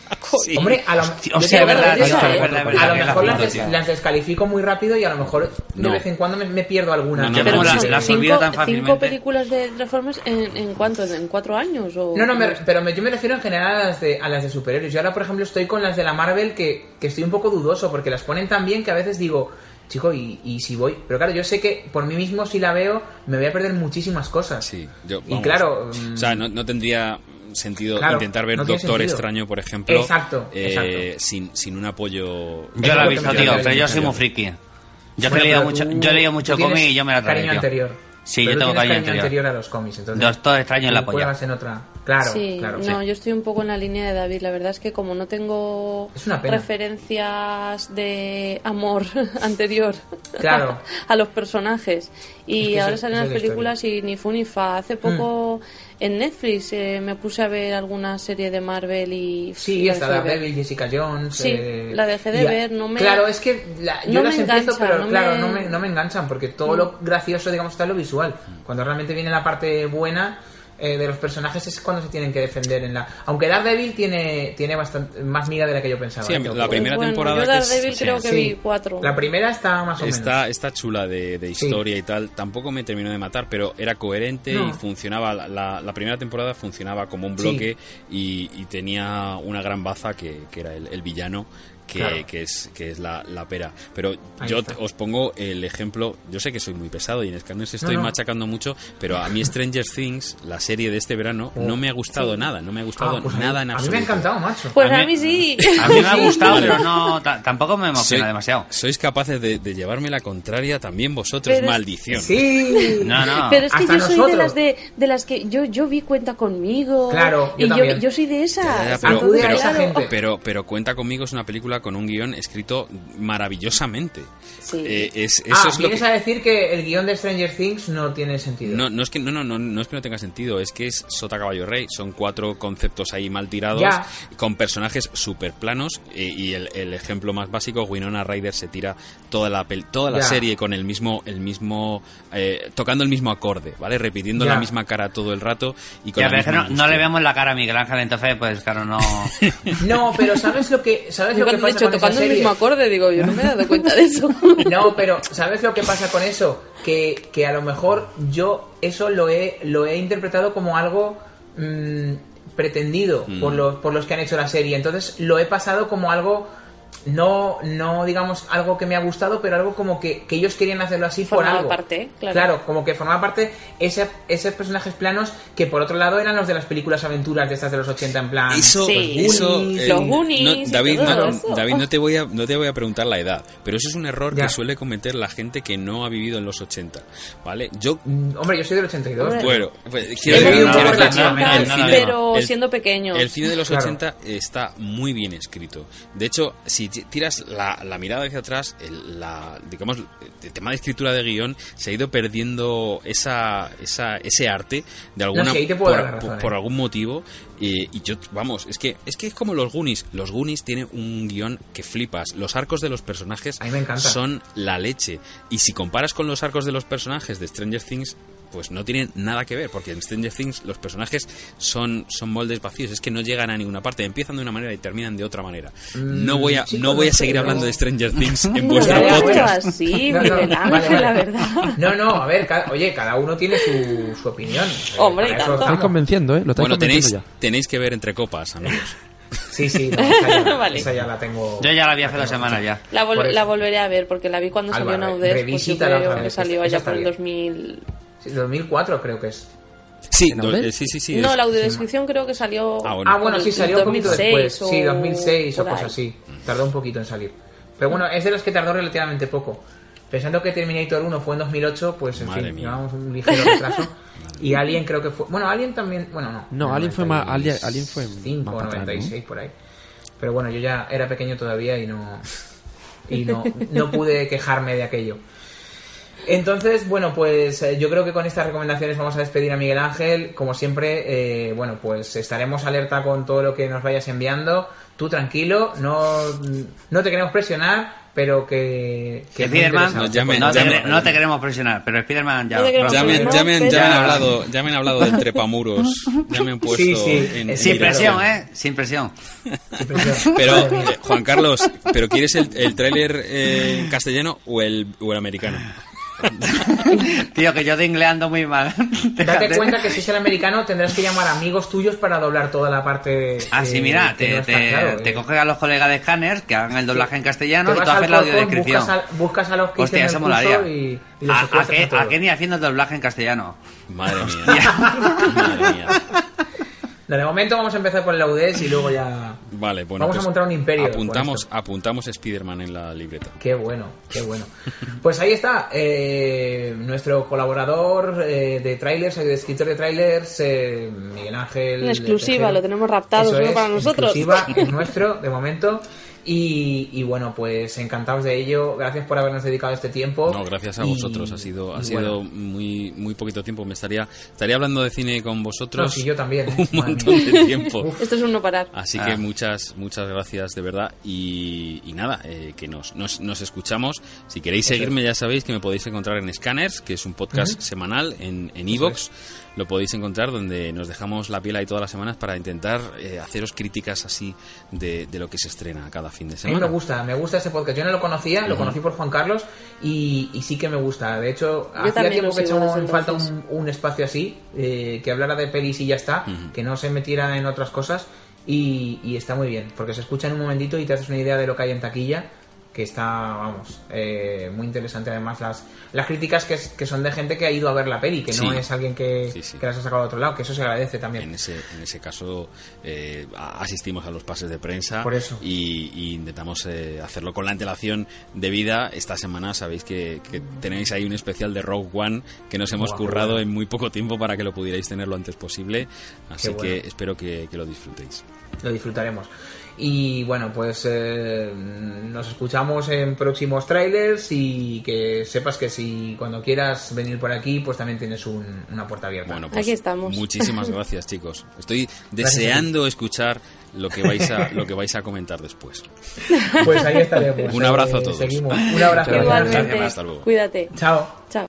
Sí. Hombre, a lo, O sea, verdad, ¿eh? verdad, verdad, a lo mejor las descalifico muy rápido y a lo mejor No. De vez en cuando me, me pierdo alguna. No, no, no, las- sí. las cinco, olvido tan cinco películas de Transformers en, en cuánto, en cuatro años o No, no, me- pero me- yo me refiero en general a las, de, a las de superhéroes. Yo ahora, por ejemplo, estoy con las de la Marvel que, que estoy un poco dudoso porque las ponen tan bien que a veces digo, chico, y, y si voy. Pero claro, yo sé que por mí mismo, si la veo, me voy a perder muchísimas cosas. Sí, yo, Y claro, mm, O sea, no, no tendría sentido Claro, intentar ver no Doctor sentido. Extraño, por ejemplo, Exacto, eh, exacto. Sin, sin un apoyo. Yo la he visto, tío, pero yo soy muy friki. Yo, Bueno, he, leído mucho, tú- yo he leído mucho cómic y yo me la traje, Cariño anterior. Sí, Pero yo tengo cariño anterior. a los cómics. Entonces, Doctor Extraño en la polla. en otra. Claro, sí, claro. no, yo estoy un poco en la línea de David. La verdad es que como no tengo referencias de amor anterior Claro. a los personajes y Es que ahora salen las películas y ni fu ni fa. Hace poco Mm. en Netflix eh, me puse a ver alguna serie de Marvel y Sí, y la de Jessica Jones. Sí, eh, la dejé de ver, no me- Claro, es que la- yo no las me empiezo, engancha, pero no claro, me- no, me, no me enganchan, porque todo lo gracioso, digamos, está en lo visual. Cuando realmente viene la parte buena eh, de los personajes es cuando se tienen que defender en la. Aunque Daredevil tiene, tiene bastante más miga de la que yo pensaba. Sí, eh, la primera Bueno, temporada yo que es- Daredevil sí. creo que vi cuatro. La primera está más o menos. Está, está chula de, de historia y tal. Tampoco me terminó de matar, pero era coherente No. y funcionaba. La, la- primera temporada funcionaba como un Sí. bloque y, y tenía una gran baza que, que era el, el villano. Que, Claro. que es que es la, la pera pero Ahí yo está. os pongo el ejemplo yo sé que soy muy pesado y en Scanner estoy No, no. machacando mucho pero a mí Stranger Things la serie de este verano Oh. no me ha gustado nada no me ha gustado Ah, pues nada en A mí absoluto me ha encantado, macho. Pues A a mí- sí. A mí me ha gustado, pero no, ta- tampoco me emociona Soy- demasiado. sois capaces de, de llevarme la contraria también vosotros Pero es- maldición Sí. No, no. Pero es que Hasta yo soy de las de, de las que yo, yo vi cuenta conmigo. Claro, yo y también. yo, soy de esas. Ya, ya, pero, a esa gente. pero- pero Cuenta conmigo es una película con un guion escrito maravillosamente. Sí. Eh, es, eso Ah, es lo vienes que- a decir que el guion de Stranger Things no tiene sentido. no, no es que no, no, no, no es que no tenga sentido, es que es Sota Caballo Rey. Son cuatro conceptos ahí mal tirados, Ya. con personajes super planos. eh, y el, el ejemplo más básico, Winona Ryder se tira toda la pel- toda la Ya. serie con el mismo, el mismo, eh, tocando el mismo acorde, ¿vale? Repitiendo Ya. la misma cara todo el rato y con Ya, la pero misma no, no le vemos la cara a Miguel Ángel, entonces, pues claro, no. No, pero ¿sabes lo que, sabes lo que cuando he pasa dicho con esa tocando el mismo acorde, digo, yo no me he dado cuenta de eso. No, pero ¿sabes lo que pasa con eso? Que, que a lo mejor yo eso lo he, lo he interpretado como algo mm, pretendido por, los, por los que han hecho la serie. Entonces lo he pasado como algo, no, no digamos algo que me ha gustado, pero algo como que, que ellos querían hacerlo así por Formaba algo. parte, claro. como que formaba parte ese, esos personajes planos que por otro lado eran los de las películas aventuras de estas de los 80 en plan... Eso, Sí. eso, Goonies, eh, los Goonies no, David, no, eso. David, no te voy a, no te voy a preguntar la edad, pero eso es un error Ya. que suele cometer la gente que no ha vivido en los 80, ¿vale? Yo, Mm, Hombre, yo soy del 82. Hombre. bueno, pues, He quiero vivido decir- pero el- siendo pequeños. El cine de los Claro. 80 está muy bien escrito. De hecho, si tiras la, la mirada hacia atrás, el, la, digamos, el tema de escritura de guion se ha ido perdiendo esa, esa, ese arte de alguna puedo por, razón, eh. por algún motivo. eh, y yo, vamos, es que es que es como los Goonies. Los Goonies tienen un guion que flipas. Los arcos de los personajes son la leche. Y si comparas con los arcos de los personajes de Stranger Things, pues no tienen nada que ver, porque en Stranger Things los personajes son, son moldes vacíos, es que no llegan a ninguna parte, empiezan de una manera y terminan de otra manera. No voy a, chico, no voy a no seguir no. hablando de Stranger Things en No vuestro podcast. así, No, no, Miguel vale, vale. la verdad. No, no, a ver, cada- oye, cada uno tiene su, su opinión. Eh, Hombre, tanto. Lo estáis convenciendo, ¿eh? Lo estáis Bueno, tenéis, convenciendo ya. tenéis que ver entre copas, amigos. Sí, sí, no, esa, ya, Vale. esa ya la tengo. Yo ya la vi hace dos semanas ya. La, vol- la volveré a ver porque la vi cuando Alba, salió en Audez, pues que salió allá por el bien. 2000. Sí, 2004 creo que es. Sí, ¿En do- eh, sí, sí, sí. no, es- la audiodescripción creo que salió. Ah, bueno. Ah, bueno, sí, salió un poquito 2006 después. Sí, o 2006 o cosas así. Tardó un poquito en salir. Pero bueno, es de los que tardó relativamente poco. Pensando que Terminator 1 fue en 2008, pues en Madre fin, llevamos un ligero retraso. y Alien creo que fue... Bueno, Alien también... Bueno, no. No, en Alien fue más- 96, Alien- Alien fue más o para atrás, ¿no? 96 por ahí. Pero bueno, yo ya era pequeño todavía y no... Y no, no pude quejarme de aquello. Entonces, bueno, pues eh, yo creo que con estas recomendaciones vamos a despedir a Miguel Ángel. Como siempre, eh, bueno, pues estaremos alerta con todo lo que nos vayas enviando. Tú tranquilo, no, no te queremos presionar, pero que... Spiderman. No, llamen- no, te, llamen- quere- no te queremos presionar, pero Spiderman ya. No queremos pronto. Ya han hablado, ya me han hablado del trepamuros. Ya me han puesto Sí, sí, en, Sin presión. ¿eh? Sin presión. Pero, eh, Juan Carlos, ¿pero quieres el, el tráiler eh, en castellano o el, o el americano? Tío, que yo de inglés ando muy mal. Date cuenta que si es el americano tendrás que llamar a amigos tuyos para doblar toda la parte... Ah, sí, mira, que te, no está te, claro, te eh. coges a los colegas de Scanners que hagan el doblaje en castellano Te y tú haces la audiodescripción. buscas a, buscas a los que Hostia, eso el molaría. y, y los ¿A, a, qué, a todos. ¿A qué ni haciendo el doblaje en castellano? Madre mía. Madre mía. No, de momento vamos a empezar por el Audes y luego ya... Vale, bueno. Vamos a pues montar un imperio Apuntamos, apuntamos Spider-Man en la libreta. Qué bueno, qué bueno. Pues ahí está, eh, nuestro colaborador eh, de trailers, de escritor de trailers, eh, Miguel Ángel. En exclusiva, lo tenemos raptado Eso solo es, para nosotros. exclusiva, es nuestro, de momento. Y, y bueno, pues encantados de ello. Gracias por habernos dedicado este tiempo. No, gracias a Y- vosotros. Ha sido, ha sido bueno, muy, muy poquito tiempo. Me estaría, estaría hablando de cine con vosotros No, sí, yo también, un montón mía. de tiempo. Esto es un no parar. Así Ah. que muchas, muchas gracias de verdad. Y, y nada, eh, que nos, nos, nos escuchamos. Si queréis seguirme, ya sabéis que me podéis encontrar en Scanners, que es un podcast semanal en en Evox. Lo podéis encontrar donde nos dejamos la piel ahí todas las semanas para intentar eh, haceros críticas así de, de lo que se estrena cada fin de A mí semana. me gusta, me gusta ese podcast. Yo no lo conocía, lo conocí por Juan Carlos y, y sí que me gusta. De hecho, hacía también tiempo que echaba en falta un espacio así, eh, que hablara de pelis y ya está, que no se metiera en otras cosas y, y está muy bien, porque se escucha en un momentito y te haces una idea de lo que hay en taquilla, que está, vamos, eh, muy interesante además las, las críticas que, es- que son de gente que ha ido a ver la peli, que no Sí. es alguien que, Sí, sí. que las ha sacado de otro lado, que eso se agradece también. En ese, en ese caso eh, asistimos a los pases de prensa Por eso. Y, y intentamos eh, hacerlo con la antelación debida. Esta semana sabéis que, que tenéis ahí un especial de Rogue One que nos hemos qué currado bueno. en muy poco tiempo para que lo pudierais tener lo antes posible. Así Qué que bueno. espero que, que lo disfrutéis. lo disfrutaremos. Y bueno, pues eh, nos escuchamos en próximos trailers y que sepas que si cuando quieras venir por aquí, pues también tienes un- una puerta abierta. Bueno, pues Aquí estamos. muchísimas gracias, chicos. Estoy deseando escuchar lo que vais a lo que vais a comentar después. Pues ahí estaremos. Un abrazo a todos. Seguimos. Un abrazo. Igualmente. Hasta luego. Cuídate. Chao. Chao.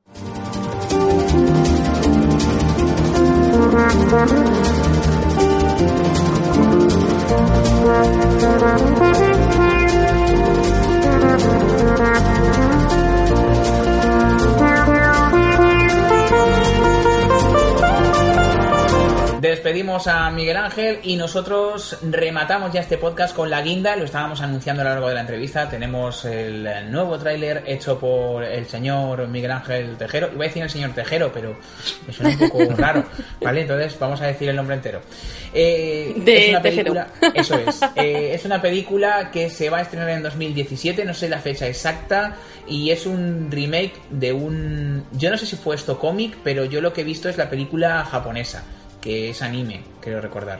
Thank you. Despedimos a Miguel Ángel y nosotros rematamos ya este podcast con la guinda. Lo estábamos anunciando a lo largo de la entrevista. Tenemos el nuevo tráiler hecho por el señor Miguel Ángel Tejero. Iba a decir el señor Tejero, pero me suena un poco raro. Vale, entonces vamos a decir el nombre entero. Eh, De es una Tejero. película. Eso es. Eh, es una película que se va a estrenar en 2017, no sé la fecha exacta, y es un remake de un... Yo no sé si fue esto cómic, pero yo lo que he visto es la película japonesa, que es anime, creo recordar.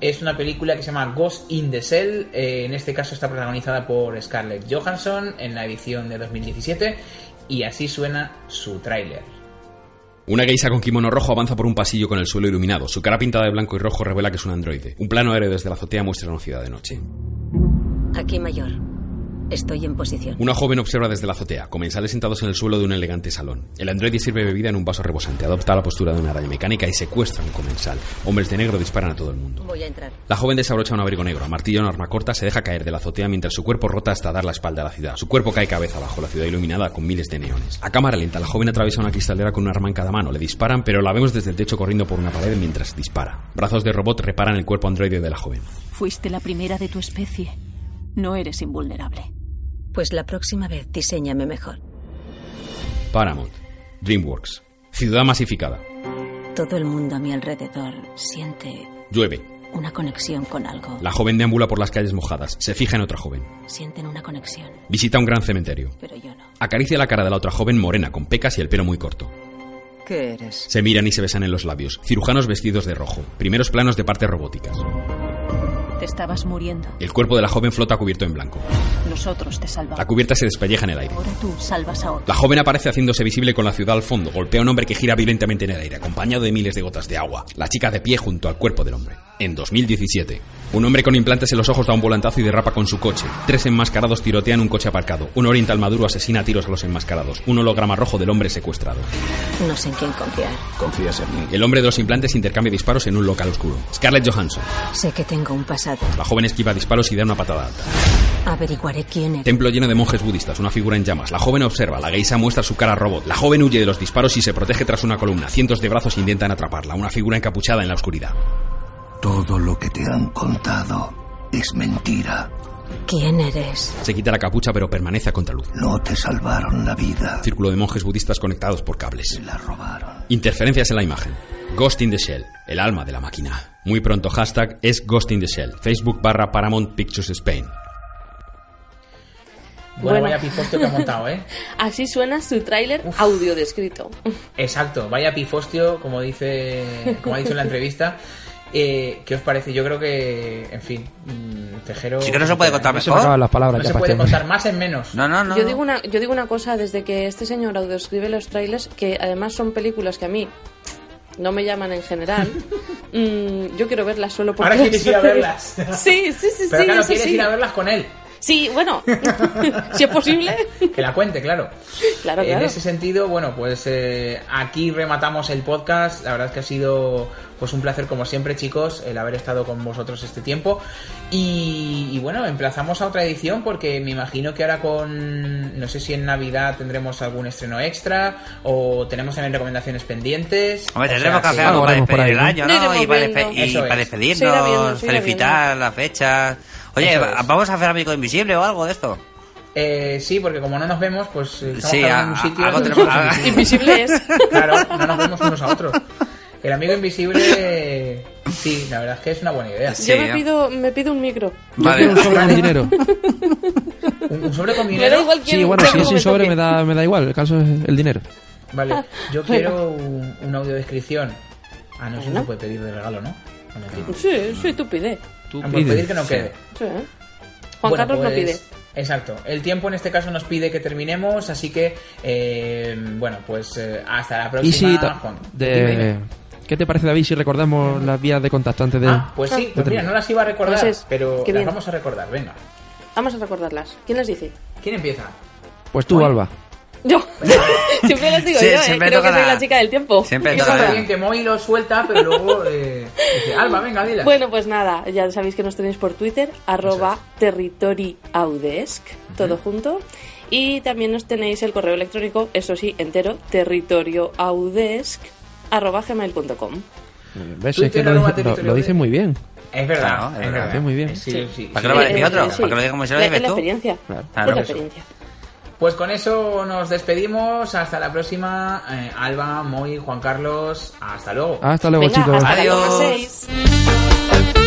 Es una película que se llama Ghost in the Shell, eh, en este caso está protagonizada por Scarlett Johansson en la edición de 2017, y así suena su tráiler. Una geisha con kimono rojo avanza por un pasillo con el suelo iluminado. Su cara pintada de blanco y rojo revela que es un androide. Un plano aéreo desde la azotea muestra una ciudad de noche. Aquí mayor. Estoy en posición. Una joven observa desde la azotea, comensales sentados en el suelo de un elegante salón. El androide sirve bebida en un vaso rebosante, adopta la postura de una araña mecánica y secuestra a un comensal. Hombres de negro disparan a todo el mundo. Voy a entrar. La joven desabrocha un abrigo negro, a martillo en arma corta, se deja caer de la azotea mientras su cuerpo rota hasta dar la espalda a la ciudad. Su cuerpo cae cabeza abajo, la ciudad iluminada con miles de neones. A cámara lenta, la joven atraviesa una cristalera con un arma en cada mano. Le disparan, pero la vemos desde el techo corriendo por una pared mientras dispara. Brazos de robot reparan el cuerpo androide de la joven. Fuiste la primera de tu especie. No eres invulnerable. Pues la próxima vez diseñame mejor. Paramount. DreamWorks. Ciudad masificada. Todo el mundo a mi alrededor siente Llueve. una conexión con algo. La joven deambula por las calles mojadas. Se fija en otra joven. Sienten una conexión, Visita un gran cementerio. pero yo no. Acaricia la cara de la otra joven morena con pecas y el pelo muy corto. ¿Qué eres? Se miran y se besan en los labios. Cirujanos vestidos de rojo. Primeros planos de partes robóticas. Te estabas muriendo. El cuerpo de la joven flota cubierto en blanco. Nosotros te salvamos. La cubierta se despelleja en el aire. Ahora tú salvas a otro. La joven aparece haciéndose visible con la ciudad al fondo. Golpea a un hombre que gira violentamente en el aire, acompañado de miles de gotas de agua. La chica de pie junto al cuerpo del hombre. En 2017. Un hombre con implantes en los ojos da un volantazo y derrapa con su coche. Tres enmascarados tirotean un coche aparcado. Un oriental maduro asesina a tiros a los enmascarados. Un holograma rojo del hombre secuestrado. No sé en quién confiar. Confías en mí. El hombre de los implantes intercambia disparos en un local oscuro. Scarlett Johansson. Sé que tengo un pasado. La joven esquiva disparos y da una patada alta. Averiguaré quién eres. Templo lleno de monjes budistas, una figura en llamas. La joven observa, la geisa muestra su cara robot. La joven huye de los disparos y se protege tras una columna. Cientos de brazos intentan atraparla. Una figura encapuchada en la oscuridad. Todo lo que te han contado es mentira. ¿Quién eres? Se quita la capucha pero permanece a contraluz. No te salvaron la vida. Círculo de monjes budistas conectados por cables. La robaron. Interferencias en la imagen. Ghost in the Shell, el alma de la máquina. Muy pronto hashtag es Ghost in the Shell. Facebook barra Paramount Pictures Spain. Bueno, Bueno. vaya pifostio que ha montado, ¿eh? Así suena su tráiler audio descrito. Exacto, vaya pifostio, como dice, como ha dicho en la entrevista. Eh, ¿Qué os parece? Yo creo que, en fin, mm, Tejero... Sí que no se puede contar No se me acaban las palabras No ya se para puede este contar más en menos. No, no, no. Yo digo, una, yo digo una cosa, desde que este señor audioscribe los trailers, que además son películas que a mí no me llaman en general, mm, yo quiero verlas solo porque... Ahora quieres ir a verlas. Sí, sí, sí, Pero sí, claro, quieres sí. ir a verlas con él. Sí, bueno, si es posible. Que la cuente, claro. Claro, En ese sentido, bueno, pues eh, aquí rematamos el podcast. La verdad es que ha sido pues un placer como siempre, chicos, el haber estado con vosotros este tiempo. Y, y bueno, emplazamos a otra edición porque me imagino que ahora con, no sé si en Navidad tendremos algún estreno extra o tenemos también recomendaciones pendientes. Hombre, O tendremos que sea hacer que- algo para despedir el año, ¿no? Y para, despe- y para despedirnos, felicitar las fechas. Oye, es. ¿vamos a hacer Amigo Invisible o algo de esto? Eh, sí, porque como no nos vemos, pues eh, estamos Sí, a- en un sitio. algo no tenemos-. Invisible es. Claro, no nos vemos unos a otros. El amigo invisible, sí, la verdad es que es una buena idea. Sí, Yo me ¿eh? pido, me pido un micro. Vale. un sobre con dinero. Un, un sobre con Me dinero. da igual quién Sí, bueno, si es sin me sobre toque. me da, me da igual. El caso es el dinero. Vale, yo quiero un, una audiodescripción. Ah, no, eso Bueno. se puede pedir de regalo, ¿no? Bueno. Sí, sí, tú pide. Tú Ah, pides. pedir que no quede. Sí. Juan Bueno, Carlos no pues, pide. Exacto. El tiempo en este caso nos pide que terminemos, así que, eh, bueno, pues eh, hasta la Y próxima. si, ta- Juan. de-. ¿qué te parece, David, si recordamos las vías de contacto antes de... Ah, pues sí, pues mira, no las iba a recordar, Pues es, pero qué las bien. vamos a recordar. Venga, Vamos a recordarlas. ¿Quién las dice? ¿quién empieza? Pues tú, Alba. Yo. siempre las digo Sí, yo, ¿eh? Creo que soy la- la chica del tiempo. Siempre Eso está bien que Moy lo suelta, pero luego eh, dice, Alba, venga, dila. Bueno, pues nada, ya sabéis que nos tenéis por Twitter, arroba territoriaudesc, todo junto. Y también nos tenéis el correo electrónico, eso sí, entero, territorioaudesc, arroba gmail.com. ¿Ves? Es que lo, dice- lo- territorio lo dice muy bien. Es verdad, Claro, es es verdad. verdad. Muy bien. Sí, Sí. ¿Para sí. qué lo va a Eh, decir otro? sí. ¿Para que lo diga como si lo La- dices es la experiencia. Claro. Claro, es la eso. experiencia. Pues con eso nos despedimos. Hasta la próxima. Eh, Alba, Moy, Juan Carlos. Hasta luego. Hasta luego, Venga, chicos. hasta Adiós.